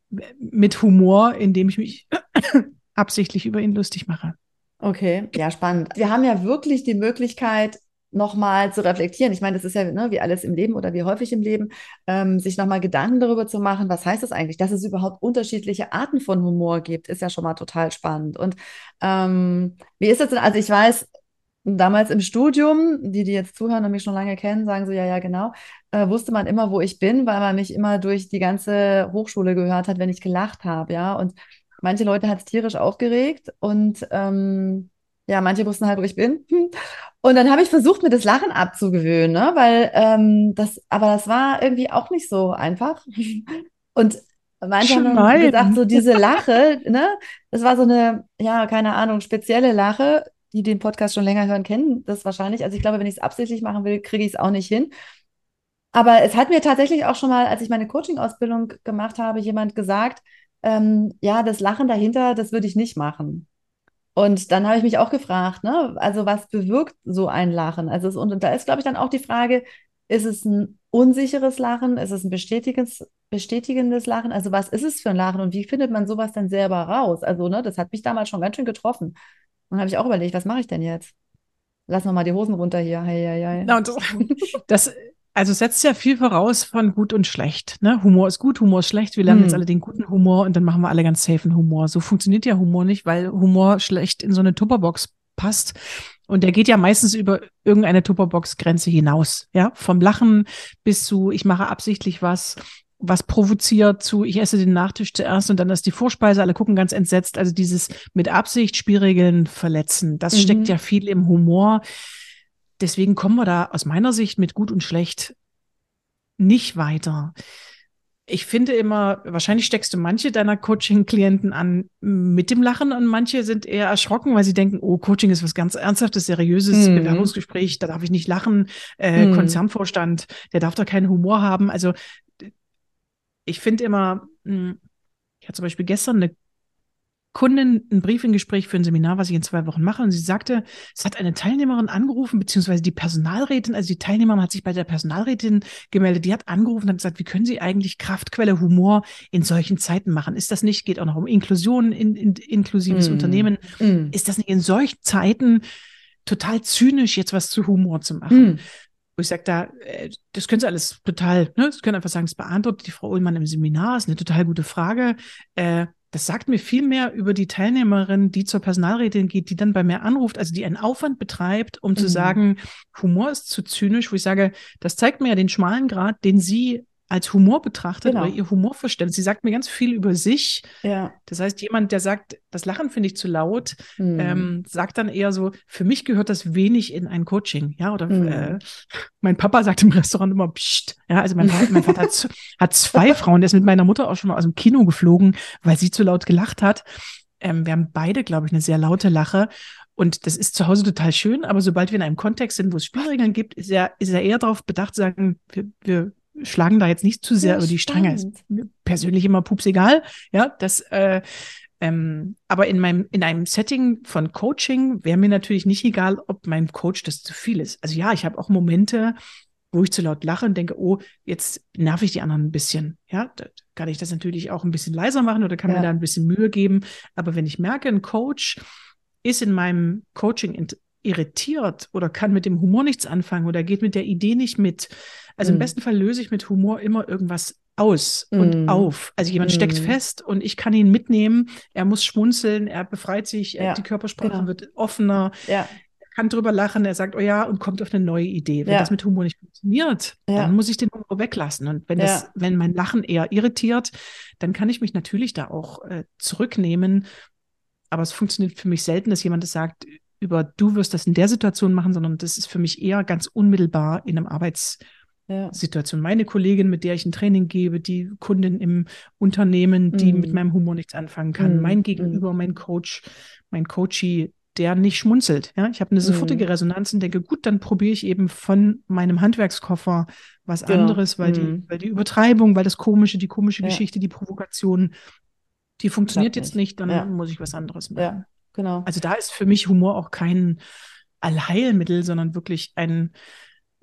S2: mit Humor, indem ich mich absichtlich über ihn lustig mache.
S1: Okay, ja, spannend. Wir haben ja wirklich die Möglichkeit, nochmal zu reflektieren. Ich meine, das ist ja ne, wie alles im Leben oder wie häufig im Leben, ähm, sich nochmal Gedanken darüber zu machen, was heißt das eigentlich, dass es überhaupt unterschiedliche Arten von Humor gibt, ist ja schon mal total spannend. Und ähm, wie ist das denn? Also ich weiß, damals im Studium, die, die jetzt zuhören und mich schon lange kennen, sagen so, ja, ja, genau, äh, wusste man immer, wo ich bin, weil man mich immer durch die ganze Hochschule gehört hat, wenn ich gelacht habe, ja. Und manche Leute hat es tierisch aufgeregt und ähm, ja, manche wussten halt, wo ich bin. Und dann habe ich versucht, mir das Lachen abzugewöhnen, ne? weil ähm, das, aber das war irgendwie auch nicht so einfach. Und manche Schmein. haben gesagt, so diese Lache, ne, das war so eine, ja, keine Ahnung, spezielle Lache, die den Podcast schon länger hören, kennen das wahrscheinlich. Also ich glaube, wenn ich es absichtlich machen will, kriege ich es auch nicht hin. Aber es hat mir tatsächlich auch schon mal, als ich meine Coaching-Ausbildung gemacht habe, jemand gesagt, ähm, ja, das Lachen dahinter, das würde ich nicht machen. Und dann habe ich mich auch gefragt, ne, also was bewirkt so ein Lachen? Also es, und da ist, glaube ich, dann auch die Frage, ist es ein unsicheres Lachen? Ist es ein bestätigendes, bestätigendes Lachen? Also was ist es für ein Lachen und wie findet man sowas dann selber raus? Also, ne, das hat mich damals schon ganz schön getroffen. Und dann habe ich auch überlegt, was mache ich denn jetzt? Lass noch mal die Hosen runter hier. Hey, hey, hey.
S2: Ja, das, das, also setzt ja viel voraus von gut und schlecht. Ne? Humor ist gut, Humor ist schlecht. Wir lernen hm. jetzt alle den guten Humor und dann machen wir alle ganz safen Humor. So funktioniert ja Humor nicht, weil Humor schlecht in so eine Tupperbox passt. Und der geht ja meistens über irgendeine Tupperbox-Grenze hinaus. Ja, vom Lachen bis zu, ich mache absichtlich was, was provoziert zu, ich esse den Nachtisch zuerst und dann ist die Vorspeise, alle gucken ganz entsetzt. Also dieses mit Absicht Spielregeln verletzen, das mhm. steckt ja viel im Humor. Deswegen kommen wir da aus meiner Sicht mit gut und schlecht nicht weiter. ich finde immer, wahrscheinlich steckst du manche deiner Coaching-Klienten an mit dem Lachen und manche sind eher erschrocken, weil sie denken, oh, Coaching ist was ganz Ernsthaftes, Seriöses, mhm. Bewerbungsgespräch, da darf ich nicht lachen, äh, mhm. Konzernvorstand, der darf da keinen Humor haben. Also ich finde immer, hm, ich hatte zum Beispiel gestern eine Kundin ein Briefing-Gespräch für ein Seminar, was ich in zwei Wochen mache. Und sie sagte, es hat eine Teilnehmerin angerufen, beziehungsweise die Personalrätin, also die Teilnehmerin hat sich bei der Personalrätin gemeldet, die hat angerufen und hat gesagt, wie können Sie eigentlich Kraftquelle Humor in solchen Zeiten machen? Ist das nicht, geht auch noch um Inklusion, in, in, inklusives mm. Unternehmen, mm. ist das nicht in solchen Zeiten total zynisch, jetzt was zu Humor zu machen? Mm. Wo ich sage, da, äh, das können Sie alles total, ne? Sie können einfach sagen, das beantwortet die Frau Ullmann im Seminar, ist eine total gute Frage. Äh, das sagt mir viel mehr über die Teilnehmerin, die zur Personalrätin geht, die dann bei mir anruft, also die einen Aufwand betreibt, um mhm. zu sagen, Humor ist zu zynisch, wo ich sage, das zeigt mir ja den schmalen Grad, den sie als Humor betrachtet genau. oder ihr Humorverständnis. Sie sagt mir ganz viel über sich. Ja. Das heißt, jemand, der sagt, das Lachen finde ich zu laut, mhm. ähm, sagt dann eher so, für mich gehört das wenig in ein Coaching. Ja, oder mhm. äh, mein Papa sagt im Restaurant immer, Psst. Ja, also mein, mein Vater hat, hat, zwei Frauen, der ist mit meiner Mutter auch schon mal aus dem Kino geflogen, weil sie zu laut gelacht hat. Ähm, wir haben beide, glaube ich, eine sehr laute Lache. Und das ist zu Hause total schön, aber sobald wir in einem Kontext sind, wo es Spielregeln gibt, ist er, ist er eher darauf bedacht, zu sagen, wir, wir schlagen da jetzt nicht zu sehr über die Stränge. Ist persönlich immer pups egal. Ja, das, äh, ähm, aber in meinem, in einem Setting von Coaching wäre mir natürlich nicht egal, ob meinem Coach das zu viel ist. Also ja, ich habe auch Momente, wo ich zu laut lache und denke, oh, jetzt nerv ich die anderen ein bisschen. Ja, da kann ich das natürlich auch ein bisschen leiser machen oder kann ja. mir da ein bisschen Mühe geben. Aber wenn ich merke, ein Coach ist in meinem Coaching irritiert oder kann mit dem Humor nichts anfangen oder geht mit der Idee nicht mit, also mm. im mhm. besten Fall löse ich mit Humor immer irgendwas aus und mhm. auf. Also jemand mm. steckt mhm. fest und ich kann ihn mitnehmen. Er muss schmunzeln, er befreit sich, ja, die Körpersprache genau. wird offener. Ja. Er kann drüber lachen, er sagt, oh ja, und kommt auf eine neue Idee. Wenn ja. das mit Humor nicht funktioniert, dann muss ich den Humor weglassen. Und wenn das, wenn mein Lachen eher irritiert, dann kann ich mich natürlich da auch äh, zurücknehmen. Aber es funktioniert für mich selten, dass jemand das sagt, über du wirst das in der Situation machen, sondern das ist für mich eher ganz unmittelbar in einem Arbeits- ja. Situation. Meine Kollegin, mit der ich ein Training gebe, die Kundin im Unternehmen, die mm. mit meinem Humor nichts anfangen kann, mm. mein Gegenüber, mm. mein Coach, mein Coachie, der nicht schmunzelt. Ja, ich habe eine sofortige mm. Resonanz und denke, gut, dann probiere ich eben von meinem Handwerkskoffer was genau. anderes, weil die, mm. weil die Übertreibung, weil das Komische, die komische ja. Geschichte, die Provokation, die funktioniert jetzt nicht, dann ja. muss ich was anderes machen. Ja, genau. Also da ist für mich Humor auch kein Allheilmittel, sondern wirklich ein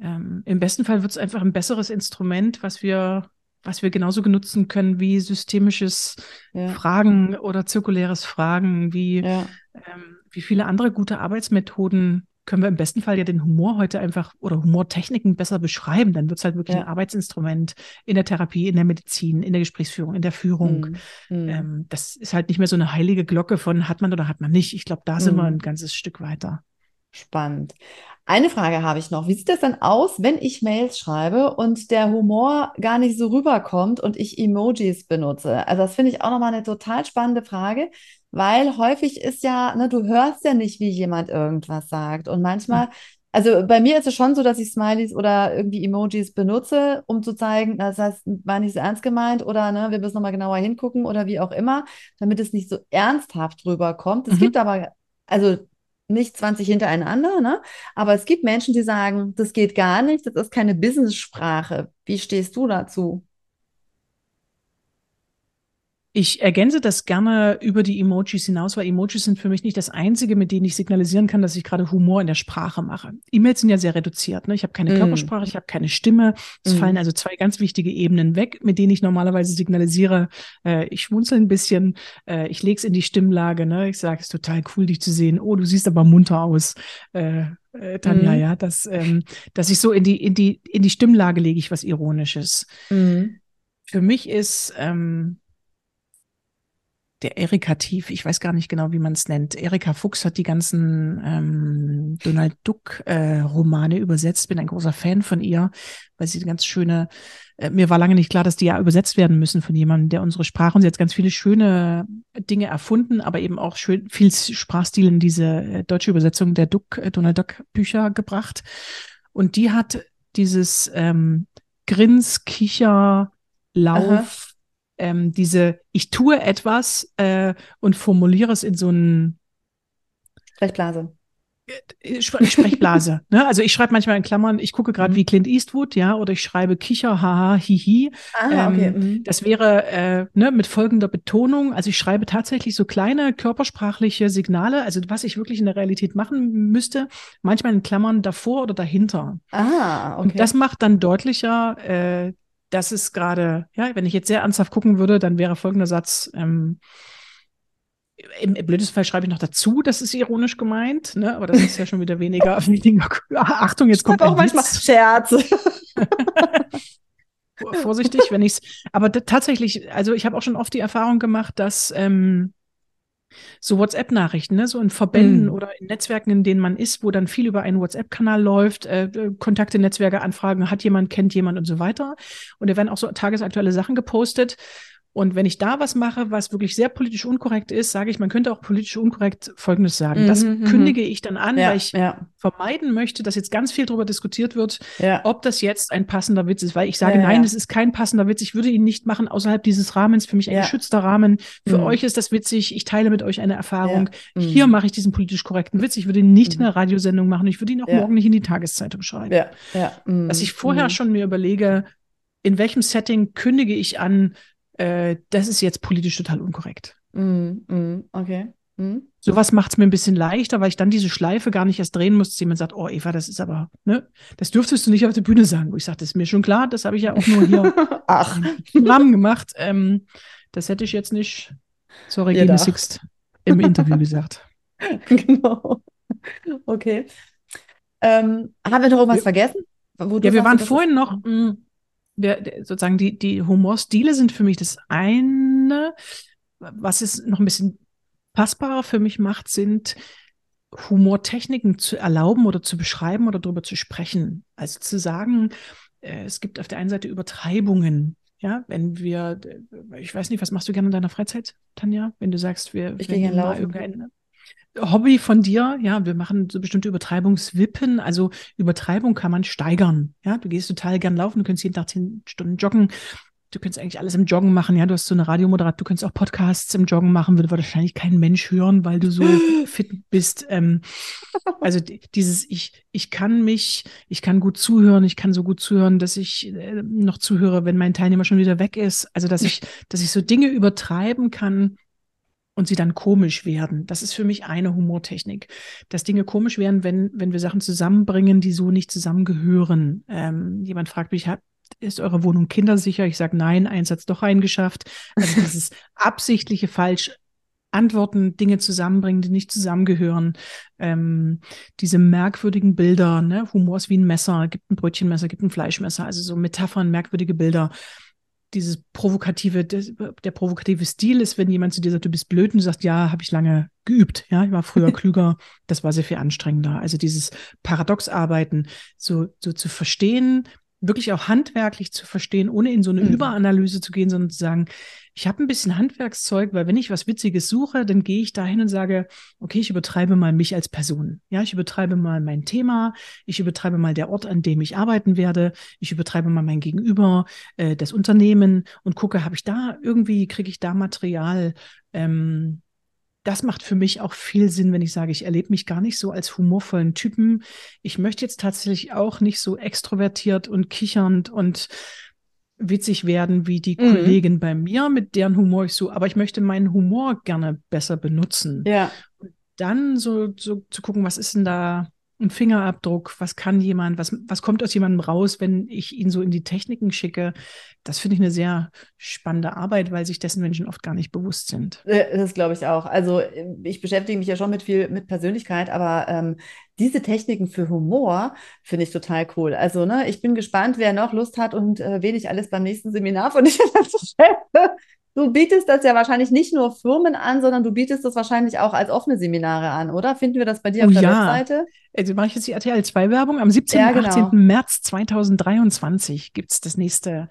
S2: ähm, Im besten Fall wird es einfach ein besseres Instrument, was wir, was wir genauso genutzen können wie systemisches ja. Fragen oder zirkuläres Fragen, wie, ja. ähm, wie viele andere gute Arbeitsmethoden können wir im besten Fall ja den Humor heute einfach oder Humortechniken besser beschreiben. Dann wird es halt wirklich ja. ein Arbeitsinstrument in der Therapie, in der Medizin, in der Gesprächsführung, in der Führung. Mhm. Ähm, das ist halt nicht mehr so eine heilige Glocke von hat man oder hat man nicht. Ich glaube, da sind wir mhm. ein ganzes Stück weiter.
S1: Spannend. Eine Frage habe ich noch. Wie sieht das denn aus, wenn ich Mails schreibe und der Humor gar nicht so rüberkommt und ich Emojis benutze? Also das finde ich auch nochmal eine total spannende Frage, weil häufig ist ja, ne, du hörst ja nicht, wie jemand irgendwas sagt. Und manchmal, also bei mir ist es schon so, dass ich Smileys oder irgendwie Emojis benutze, um zu zeigen, das heißt, war nicht so ernst gemeint oder ne, wir müssen nochmal genauer hingucken oder wie auch immer, damit es nicht so ernsthaft rüberkommt. Es mhm. gibt aber, also nicht 20 hintereinander, ne? Aber es gibt Menschen, die sagen, das geht gar nicht, das ist keine Business-Sprache. Wie stehst du dazu?
S2: Ich ergänze das gerne über die Emojis hinaus, weil Emojis sind für mich nicht das Einzige, mit denen ich signalisieren kann, dass ich gerade Humor in der Sprache mache. E-Mails sind ja sehr reduziert. Ne? Ich habe keine mm. Körpersprache, ich habe keine Stimme. Es mm. fallen also zwei ganz wichtige Ebenen weg, mit denen ich normalerweise signalisiere, äh, ich schmunzel ein bisschen, äh, ich lege es in die Stimmlage. Ne? Ich sage, es ist total cool, dich zu sehen. Oh, du siehst aber munter aus. Äh, äh, Tanja, mm. ja, dass, ähm, dass ich so in die, in die, in die Stimmlage lege ich was Ironisches. Mhm. Für mich ist ähm, der Erika Tief, ich weiß gar nicht genau, wie man es nennt. Erika Fuchs hat die ganzen ähm, Donald Duck äh, übersetzt. Bin ein großer Fan von ihr, weil sie ganz schöne. Äh, mir war lange nicht klar, dass die ja übersetzt werden müssen von jemandem, der unsere Sprache. Und sie hat ganz viele schöne Dinge erfunden, aber eben auch schön viel Sprachstil in diese äh, deutsche Übersetzung der Duck äh, Donald Duck Bücher gebracht. Und die hat dieses ähm, Grins, Kicher, Lauf, ähm, diese, ich tue etwas äh, und formuliere es in so einen
S1: Sprechblase.
S2: Sprechblase. ne? Also ich schreibe manchmal in Klammern, ich gucke gerade mhm. wie Clint Eastwood, ja, oder ich schreibe Kicher, haha, hihi. Ah, okay. Ähm, mhm. Das wäre äh, ne, mit folgender Betonung. Also ich schreibe tatsächlich so kleine körpersprachliche Signale, also was ich wirklich in der Realität machen müsste, manchmal in Klammern davor oder dahinter. Ah, okay. Und das macht dann deutlicher, äh, dass es gerade, ja, wenn ich jetzt sehr ernsthaft gucken würde, dann wäre folgender Satz, ähm, im, im blödesten Fall schreibe ich noch dazu, das ist ironisch gemeint, ne? aber das ist ja schon wieder weniger. weniger Achtung, jetzt kommt auch manchmal
S1: Scherze.
S2: Vorsichtig, wenn ich es. Aber tatsächlich, also ich habe auch schon oft die Erfahrung gemacht, dass ähm, so WhatsApp-Nachrichten, ne, so in Verbänden mm. oder in Netzwerken, in denen man ist, wo dann viel über einen WhatsApp-Kanal läuft, äh, äh, Kontakte, Netzwerke, Anfragen, hat jemand, kennt jemand und so weiter. Und da werden auch so tagesaktuelle Sachen gepostet. Und wenn ich da was mache, was wirklich sehr politisch unkorrekt ist, sage ich, man könnte auch politisch unkorrekt Folgendes sagen. Mhm, das mhm. kündige ich dann an, ja, weil ich ja. vermeiden möchte, dass jetzt ganz viel darüber diskutiert wird, ja. ob das jetzt ein passender Witz ist. Weil ich sage, nein, es ist kein passender Witz. Ich würde ihn nicht machen außerhalb dieses Rahmens. Für mich ein geschützter Rahmen. Für mhm. euch ist das witzig. Ich teile mit euch eine Erfahrung. Mhm. Hier mache ich diesen politisch korrekten Witz. Ich würde ihn nicht in mhm. Radiosendung machen. Ich würde ihn auch morgen nicht in die Tageszeitung schreiben. Dass ich vorher schon mir überlege, in welchem Setting kündige ich an, äh, das ist jetzt politisch total unkorrekt.
S1: Mm, mm, okay. Mm.
S2: Sowas macht es mir ein bisschen leichter, weil ich dann diese Schleife gar nicht erst drehen muss, dass jemand sagt, oh Eva, das ist aber, ne, das dürftest du nicht auf der Bühne sagen. Wo ich sage, das ist mir schon klar, das habe ich ja auch nur hier Ach. Programm gemacht. Ähm, das hätte ich jetzt nicht zur Regine ja, Sixt im Interview gesagt.
S1: genau. Okay. Ähm, haben wir noch irgendwas
S2: wir,
S1: vergessen?
S2: ja, wir waren vorhin noch, mh, mm, der, sozusagen die, die Humorstile sind für mich das eine. Was es noch ein bisschen passbarer für mich macht, sind Humortechniken zu erlauben oder zu beschreiben oder darüber zu sprechen. Also zu sagen, äh, es gibt auf der einen Seite Übertreibungen. Ja, wenn wir, ich weiß nicht, was machst du gerne in deiner Freizeit, Tanja? Wenn du sagst, wir,
S1: ich gehe gerne laufen.
S2: Hobby von dir, ja, wir machen so bestimmte Übertreibungswippen. Also Übertreibung kann man steigern. Ja, du gehst total gern laufen, du kannst jeden Tag zehn Stunden joggen. Du könntest eigentlich alles im Joggen machen, ja. Du hast so eine Radiomoderat, du könntest auch Podcasts im Joggen machen, würde wahrscheinlich kein Mensch hören, weil du so fit bist. Ähm, also dieses, ich, ich kann mich, ich kann gut zuhören, ich kann so gut zuhören, dass ich äh, noch zuhöre, wenn mein Teilnehmer schon wieder weg ist. Also dass ich, dass ich so Dinge übertreiben kann, und sie dann komisch werden. Das ist für mich eine Humortechnik. Dass Dinge komisch werden, wenn, wenn wir Sachen zusammenbringen, die so nicht zusammengehören. Ähm, jemand fragt mich, hat, ist eure Wohnung kindersicher? Ich sage nein, eins hat's doch eingeschafft. Also dieses absichtliche falsch Antworten, Dinge zusammenbringen, die nicht zusammengehören. Ähm, diese merkwürdigen Bilder, ne? Humor ist wie ein Messer, gibt ein Brötchenmesser, gibt ein Fleischmesser, also so Metaphern, merkwürdige Bilder dieses provokative, der provokative Stil ist, wenn jemand zu dir sagt, du bist blöd und du sagst, ja, habe ich lange geübt, ja, ich war früher klüger, das war sehr viel anstrengender. Also dieses Paradoxarbeiten, so, so zu verstehen, wirklich auch handwerklich zu verstehen, ohne in so eine mhm. Überanalyse zu gehen, sondern zu sagen, ich habe ein bisschen Handwerkszeug, weil wenn ich was Witziges suche, dann gehe ich dahin und sage, okay, ich übertreibe mal mich als Person. Ja, ich übertreibe mal mein Thema, ich übertreibe mal der Ort, an dem ich arbeiten werde, ich übertreibe mal mein Gegenüber, äh, das Unternehmen und gucke, habe ich da irgendwie, kriege ich da Material, ähm, das macht für mich auch viel Sinn, wenn ich sage, ich erlebe mich gar nicht so als humorvollen Typen. Ich möchte jetzt tatsächlich auch nicht so extrovertiert und kichernd und witzig werden wie die mhm. Kollegin bei mir, mit deren Humor ich so, aber ich möchte meinen Humor gerne besser benutzen.
S1: Ja.
S2: Und dann so, so zu gucken, was ist denn da ein Fingerabdruck, was kann jemand, was, was kommt aus jemandem raus, wenn ich ihn so in die Techniken schicke. Das finde ich eine sehr spannende Arbeit, weil sich dessen Menschen oft gar nicht bewusst sind.
S1: Äh, das glaube ich auch. Also ich beschäftige mich ja schon mit viel mit Persönlichkeit, aber ähm, diese Techniken für Humor finde ich total cool. Also ne, ich bin gespannt, wer noch Lust hat und äh, wen ich alles beim nächsten Seminar von dir dazu stelle. Du bietest das ja wahrscheinlich nicht nur Firmen an, sondern du bietest das wahrscheinlich auch als offene Seminare an, oder? Finden wir das bei dir
S2: auf
S1: oh, der
S2: ja.
S1: Webseite?
S2: Also mache ich jetzt die RTL 2 Werbung. Am 17. und genau. 18. März 2023 gibt es das nächste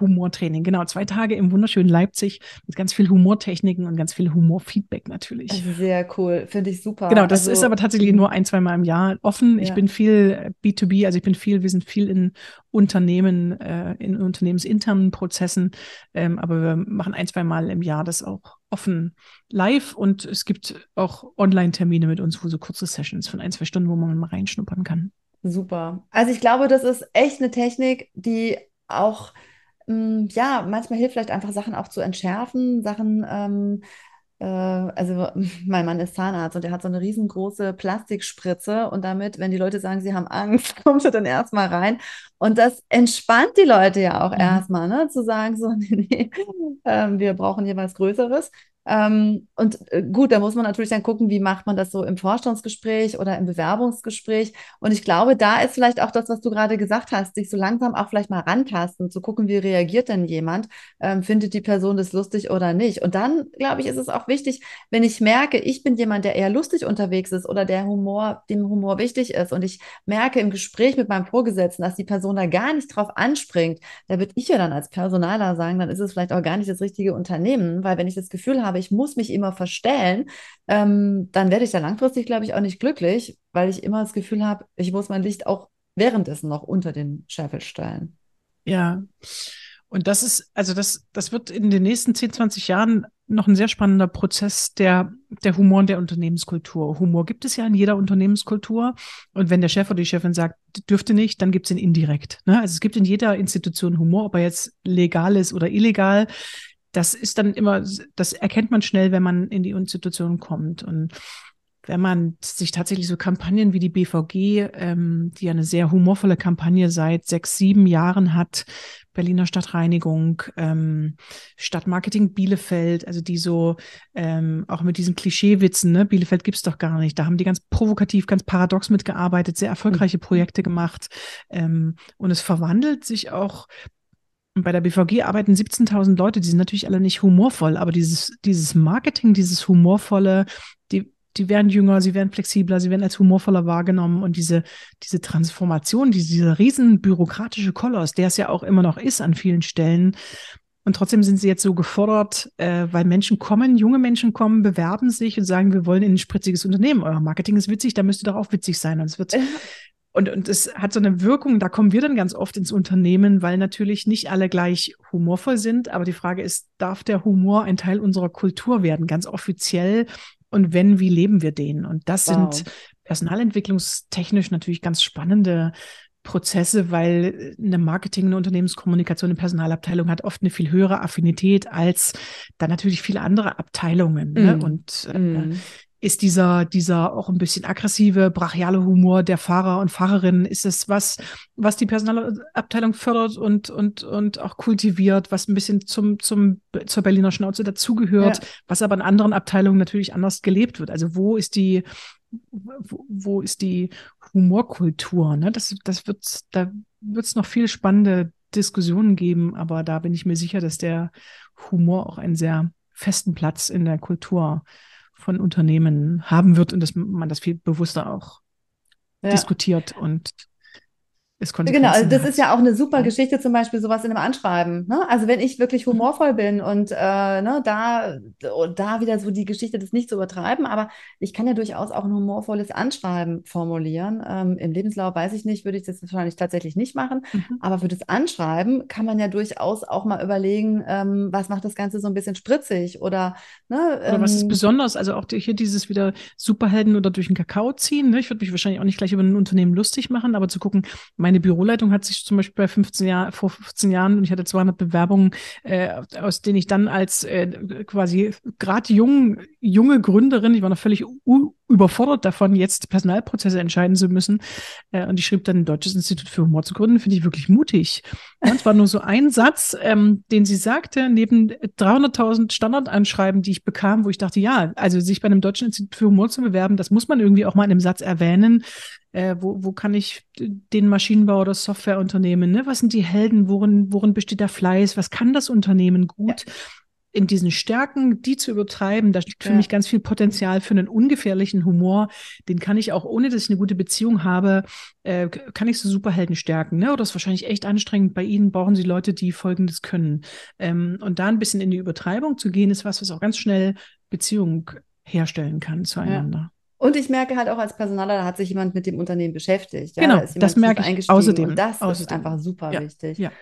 S2: Humortraining. Genau, zwei Tage im wunderschönen Leipzig mit ganz viel Humortechniken und ganz viel Humorfeedback natürlich.
S1: Sehr cool, finde ich super.
S2: Genau, das also, ist aber tatsächlich nur ein, zwei Mal im Jahr offen. Ja. Ich bin viel B2B, also ich bin viel, wir sind viel in Unternehmen, äh, in unternehmensinternen Prozessen, ähm, aber wir machen ein, zwei Mal im Jahr das auch offen live und es gibt auch Online-Termine mit uns, wo so kurze Sessions von ein, zwei Stunden, wo man mal reinschnuppern kann.
S1: Super. Also ich glaube, das ist echt eine Technik, die auch hm, ja, manchmal hilft vielleicht einfach Sachen auch zu entschärfen, Sachen, ähm, äh, also mein Mann ist Zahnarzt und der hat so eine riesengroße Plastikspritze und damit, wenn die Leute sagen, sie haben Angst, kommt er dann erstmal rein und das entspannt die Leute ja auch mhm. erstmal, ne, zu sagen so, nee, nee, äh, wir brauchen jeweils Größeres. Ähm, und äh, gut, da muss man natürlich dann gucken, wie macht man das so im Vorstandsgespräch oder im Bewerbungsgespräch. Und ich glaube, da ist vielleicht auch das, was du gerade gesagt hast, sich so langsam auch vielleicht mal rantasten, zu gucken, wie reagiert denn jemand, ähm, findet die Person das lustig oder nicht. Und dann, glaube ich, ist es auch wichtig, wenn ich merke, ich bin jemand, der eher lustig unterwegs ist oder der Humor, dem Humor wichtig ist und ich merke im Gespräch mit meinem Vorgesetzten, dass die Person da gar nicht drauf anspringt, da würde ich ja dann als Personaler sagen, dann ist es vielleicht auch gar nicht das richtige Unternehmen, weil wenn ich das Gefühl habe, ich muss mich immer verstellen, ähm, dann werde ich da langfristig, glaube ich, auch nicht glücklich, weil ich immer das Gefühl habe, ich muss mein Licht auch währenddessen noch unter den Scheffel stellen.
S2: Ja. Und das ist, also das, das wird in den nächsten 10, 20 Jahren noch ein sehr spannender Prozess der, der Humor und der Unternehmenskultur. Humor gibt es ja in jeder Unternehmenskultur. Und wenn der Chef oder die Chefin sagt, dürfte nicht, dann gibt es ihn indirekt. Ne? Also es gibt in jeder Institution Humor, ob er jetzt legal ist oder illegal das ist dann immer, das erkennt man schnell, wenn man in die Institution kommt. Und wenn man sich tatsächlich so Kampagnen wie die BVG, ähm, die eine sehr humorvolle Kampagne seit sechs, sieben Jahren hat, Berliner Stadtreinigung, ähm, Stadtmarketing Bielefeld, also die so ähm, auch mit diesen Klischeewitzen, ne, Bielefeld gibt's doch gar nicht. Da haben die ganz provokativ, ganz paradox mitgearbeitet, sehr erfolgreiche mhm. Projekte gemacht. Ähm, und es verwandelt sich auch und bei der BVG arbeiten 17.000 Leute, die sind natürlich alle nicht humorvoll, aber dieses, dieses Marketing, dieses humorvolle, die, die werden jünger, sie werden flexibler, sie werden als humorvoller wahrgenommen und diese, diese Transformation, diese, dieser riesen bürokratische Koloss, der es ja auch immer noch ist an vielen Stellen. Und trotzdem sind sie jetzt so gefordert, äh, weil Menschen kommen, junge Menschen kommen, bewerben sich und sagen, wir wollen in ein spritziges Unternehmen. Euer Marketing ist witzig, da müsste doch auch witzig sein. Und es wird und, und es hat so eine Wirkung, da kommen wir dann ganz oft ins Unternehmen, weil natürlich nicht alle gleich humorvoll sind. Aber die Frage ist, darf der Humor ein Teil unserer Kultur werden, ganz offiziell? Und wenn, wie leben wir den? Und das wow. sind personalentwicklungstechnisch natürlich ganz spannende Prozesse, weil eine Marketing, eine Unternehmenskommunikation, eine Personalabteilung hat oft eine viel höhere Affinität als dann natürlich viele andere Abteilungen. Ne? Mm. Und äh, mm ist dieser, dieser auch ein bisschen aggressive, brachiale Humor der Fahrer und Fahrerinnen, ist es was, was die Personalabteilung fördert und, und, und auch kultiviert, was ein bisschen zum, zum, zur Berliner Schnauze dazugehört, ja. was aber in anderen Abteilungen natürlich anders gelebt wird. Also wo ist die, wo, wo ist die Humorkultur? Ne? Das, das wird, da wird es noch viel spannende Diskussionen geben, aber da bin ich mir sicher, dass der Humor auch einen sehr festen Platz in der Kultur von Unternehmen haben wird und dass man das viel bewusster auch ja. diskutiert und
S1: es Genau, also das hat. ist ja auch eine super Geschichte, zum Beispiel sowas in einem Anschreiben. Ne? Also wenn ich wirklich mhm. humorvoll bin und äh, ne, da, da wieder so die Geschichte das nicht zu übertreiben, aber ich kann ja durchaus auch ein humorvolles Anschreiben formulieren. Ähm, Im Lebenslauf weiß ich nicht, würde ich das wahrscheinlich tatsächlich nicht machen, mhm. aber für das Anschreiben kann man ja durchaus auch mal überlegen, ähm, was macht das Ganze so ein bisschen spritzig oder
S2: ne, ähm, Oder was ist ähm, besonders, also auch hier dieses wieder Superhelden oder durch den Kakao ziehen. Ne? Ich würde mich wahrscheinlich auch nicht gleich über ein Unternehmen lustig machen, aber zu gucken, meine Büroleitung hat sich zum Beispiel bei 15 Jahr, vor 15 Jahren und ich hatte 200 Bewerbungen, äh, aus denen ich dann als äh, quasi gerade jung, junge Gründerin, ich war noch völlig überfordert davon, jetzt Personalprozesse entscheiden zu müssen. Äh, und ich schrieb dann ein Deutsches Institut für Humor zu gründen, finde ich wirklich mutig. Und es war nur so ein Satz, ähm, den sie sagte, neben 300.000 Standardanschreiben, die ich bekam, wo ich dachte, ja, also sich bei einem Deutschen Institut für Humor zu bewerben, das muss man irgendwie auch mal in einem Satz erwähnen äh, wo, wo kann ich den Maschinenbau oder Softwareunternehmen, ne? was sind die Helden, worin, worin besteht der Fleiß, was kann das Unternehmen gut? Ja. In diesen Stärken, die zu übertreiben, da liegt für ja. mich ganz viel Potenzial für einen ungefährlichen Humor. Den kann ich auch, ohne dass ich eine gute Beziehung habe, äh, kann ich so Superhelden stärken. Ne? Oder ist wahrscheinlich echt anstrengend. Bei Ihnen brauchen Sie Leute, die Folgendes können. Ähm, und da ein bisschen in die Übertreibung zu gehen, ist was, was auch ganz schnell Beziehung herstellen kann zueinander. Ja.
S1: Und ich merke halt auch als Personaler, da hat sich jemand mit dem Unternehmen beschäftigt.
S2: Ja? Genau, da das merke ich außerdem.
S1: Und das
S2: außerdem.
S1: ist einfach super wichtig.
S2: Ja.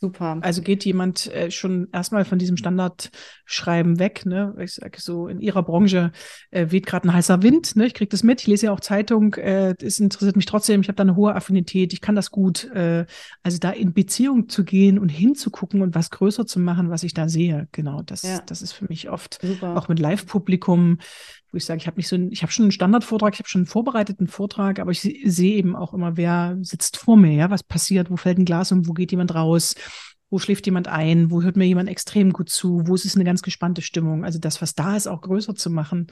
S1: Super.
S2: Also geht jemand äh, schon erstmal von diesem Standardschreiben weg, ne? Ich sage so, in ihrer Branche äh, weht gerade ein heißer Wind, ne? Ich kriege das mit, ich lese ja auch Zeitung, äh, es interessiert mich trotzdem, ich habe da eine hohe Affinität, ich kann das gut. Äh, also da in Beziehung zu gehen und hinzugucken und was größer zu machen, was ich da sehe, genau, das, ja. das ist für mich oft Super. auch mit Live-Publikum wo ich sage, ich habe nicht so ein, ich habe schon einen Standardvortrag, ich habe schon einen vorbereiteten Vortrag, aber ich sehe eben auch immer, wer sitzt vor mir, ja, was passiert, wo fällt ein Glas um, wo geht jemand raus, wo schläft jemand ein, wo hört mir jemand extrem gut zu, wo ist es eine ganz gespannte Stimmung. Also das, was da ist, auch größer zu machen,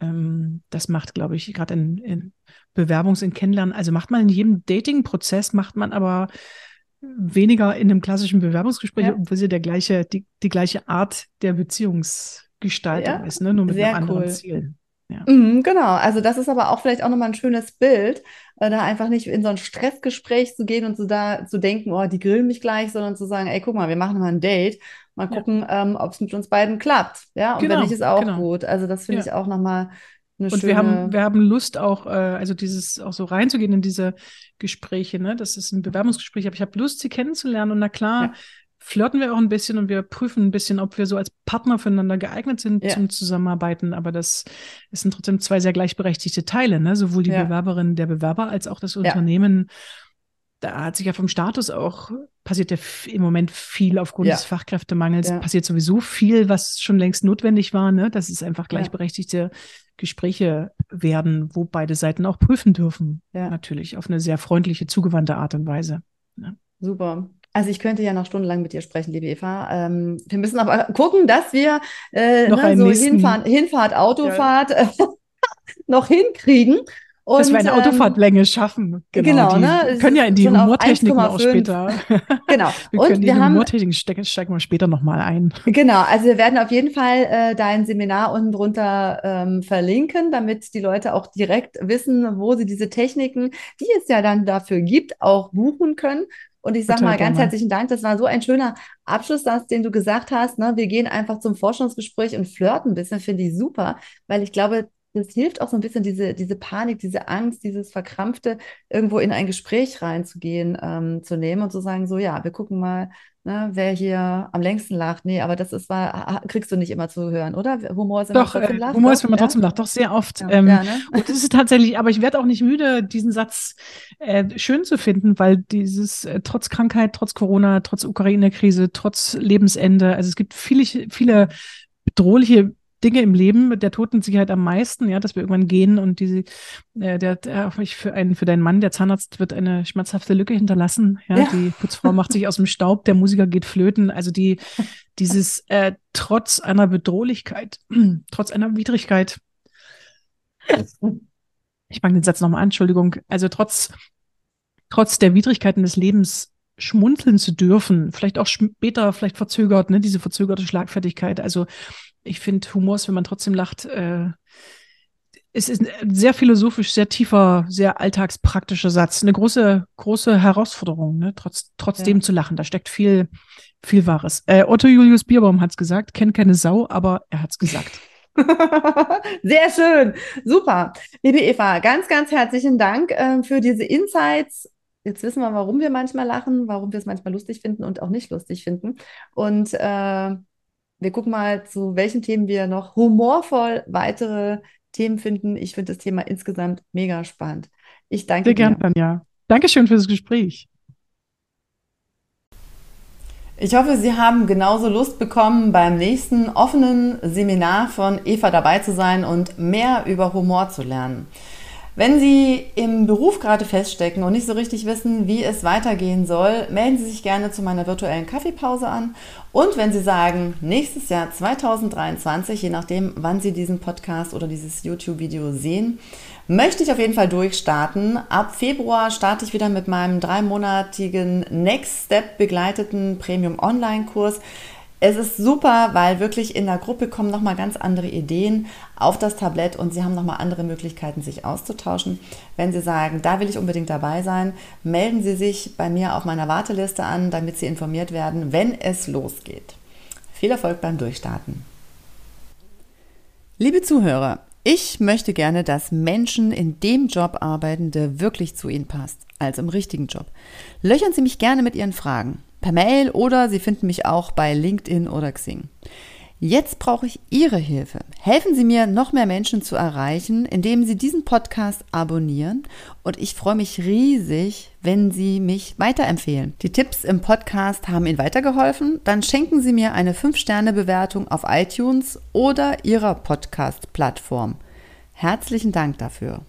S2: ähm, das macht, glaube ich, gerade in, in Bewerbungs-, in Kennenlernen, also macht man in jedem Dating-Prozess, macht man aber weniger in einem klassischen Bewerbungsgespräch, ja. obwohl sie der gleiche, die, die gleiche Art der Beziehungs- Gestaltung ja, ist, ne? nur mit einem anderen cool. Ziel.
S1: Ja. Mhm, genau, also das ist aber auch vielleicht auch nochmal ein schönes Bild, äh, da einfach nicht in so ein Stressgespräch zu gehen und so da zu denken, oh, die grillen mich gleich, sondern zu sagen, ey, guck mal, wir machen mal ein Date, mal gucken, ja. ähm, ob es mit uns beiden klappt. Ja, und genau, wenn nicht, ist auch genau. gut. Also das finde ich auch nochmal eine
S2: und wir haben, wir haben Lust auch, äh, also dieses auch so reinzugehen in diese Gespräche, ne? Das ist ein Bewerbungsgespräch, aber ich habe Lust, sie kennenzulernen. Und na klar, ja flirten wir auch ein bisschen und wir prüfen ein bisschen, ob wir so als Partner füreinander geeignet sind ja. zum Zusammenarbeiten. Aber das, das sind trotzdem zwei sehr gleichberechtigte Teile, ne? sowohl die ja. Bewerberin, der Bewerber als auch das Unternehmen. Ja. Da hat sich ja vom Status auch, passiert ja im Moment viel aufgrund des Fachkräftemangels, passiert sowieso viel, was schon längst notwendig war, ne? dass es einfach gleichberechtigte Gespräche werden, wo beide Seiten auch prüfen dürfen. Natürlich auf eine sehr freundliche, zugewandte Art und Weise.
S1: Ne? Super. Also ich könnte ja noch stundenlang mit dir sprechen, liebe Eva. Ähm, wir müssen aber gucken, dass wir äh, noch ne, so Hinfahren, Hinfahrt, Autofahrt ja. noch hinkriegen.
S2: Und, dass wir eine ähm, Autofahrtlänge schaffen.
S1: Genau, genau
S2: ne? können ja in die Humortechniken auch später.
S1: Genau.
S2: wir und wir haben Humortechniken stecken, steigen wir später nochmal ein.
S1: Genau, also wir werden auf jeden Fall äh, dein Seminar unten drunter ähm, verlinken, damit die Leute auch direkt wissen, wo sie diese Techniken, die es ja dann dafür gibt, auch buchen können. Und ich sage mal ganz gerne. herzlichen Dank. Das war so ein schöner Abschlusssatz, den du gesagt hast. Ne? Wir gehen einfach zum Forschungsgespräch und flirten ein bisschen, finde ich super, weil ich glaube, das hilft auch so ein bisschen, diese, diese Panik, diese Angst, dieses Verkrampfte, irgendwo in ein Gespräch reinzugehen, ähm, zu nehmen und zu sagen, so ja, wir gucken mal, ne, wer hier am längsten lacht. Nee, aber das ist war, kriegst du nicht immer zu hören, oder?
S2: Humor ist, wenn Doch, man trotzdem äh, lacht. Humor ist, wenn man ja? trotzdem lacht, doch sehr oft. Ja, ähm, ja, ne? Und das ist tatsächlich, aber ich werde auch nicht müde, diesen Satz äh, schön zu finden, weil dieses äh, trotz Krankheit, trotz Corona, trotz Ukraine-Krise, trotz Lebensende, also es gibt viele, viele bedrohliche Dinge im Leben, der Toten Sicherheit am meisten, ja, dass wir irgendwann gehen und diese, äh, der, der für einen, für deinen Mann, der Zahnarzt wird eine schmerzhafte Lücke hinterlassen, ja, ja. die Putzfrau macht sich aus dem Staub, der Musiker geht flöten, also die, dieses äh, trotz einer Bedrohlichkeit, trotz einer Widrigkeit, ich fange den Satz nochmal an, Entschuldigung, also trotz, trotz der Widrigkeiten des Lebens schmunzeln zu dürfen, vielleicht auch später, vielleicht verzögert, ne, diese verzögerte Schlagfertigkeit. Also ich finde, Humor ist, wenn man trotzdem lacht, äh, es ist ein sehr philosophisch, sehr tiefer, sehr alltagspraktischer Satz. Eine große, große Herausforderung, ne? Trotz, trotzdem ja. zu lachen. Da steckt viel, viel Wahres. Äh, Otto Julius Bierbaum hat es gesagt, kennt keine Sau, aber er hat es gesagt.
S1: Sehr schön, super. Liebe Eva, ganz, ganz herzlichen Dank äh, für diese Insights. Jetzt wissen wir, warum wir manchmal lachen, warum wir es manchmal lustig finden und auch nicht lustig finden. Und äh, wir gucken mal, zu welchen Themen wir noch humorvoll weitere Themen finden. Ich finde das Thema insgesamt mega spannend. Ich danke
S2: Sehr
S1: dir.
S2: Sehr gerne, Tanja. Dankeschön für das Gespräch.
S1: Ich hoffe, Sie haben genauso Lust bekommen, beim nächsten offenen Seminar von Eva dabei zu sein und mehr über Humor zu lernen. Wenn Sie im Beruf gerade feststecken und nicht so richtig wissen, wie es weitergehen soll, melden Sie sich gerne zu meiner virtuellen Kaffeepause an. Und wenn Sie sagen, nächstes Jahr 2023, je nachdem, wann Sie diesen Podcast oder dieses YouTube-Video sehen, möchte ich auf jeden Fall durchstarten. Ab Februar starte ich wieder mit meinem dreimonatigen Next Step begleiteten Premium Online-Kurs Es ist super, weil wirklich in der Gruppe kommen nochmal ganz andere Ideen auf das Tablett und Sie haben nochmal andere Möglichkeiten, sich auszutauschen. Wenn Sie sagen, da will ich unbedingt dabei sein, melden Sie sich bei mir auf meiner Warteliste an, damit Sie informiert werden, wenn es losgeht. Viel Erfolg beim Durchstarten. Liebe Zuhörer, ich möchte gerne, dass Menschen in dem Job arbeiten, der wirklich zu ihnen passt, also im richtigen Job. Löchern Sie mich gerne mit Ihren Fragen per Mail oder Sie finden mich auch bei LinkedIn oder Xing. Jetzt brauche ich Ihre Hilfe. Helfen Sie mir, noch mehr Menschen zu erreichen, indem Sie diesen Podcast abonnieren. Und ich freue mich riesig, wenn Sie mich weiterempfehlen. Die Tipps im Podcast haben Ihnen weitergeholfen? Dann schenken Sie mir eine 5-Sterne-Bewertung auf iTunes oder Ihrer Podcast-Plattform. Herzlichen Dank dafür.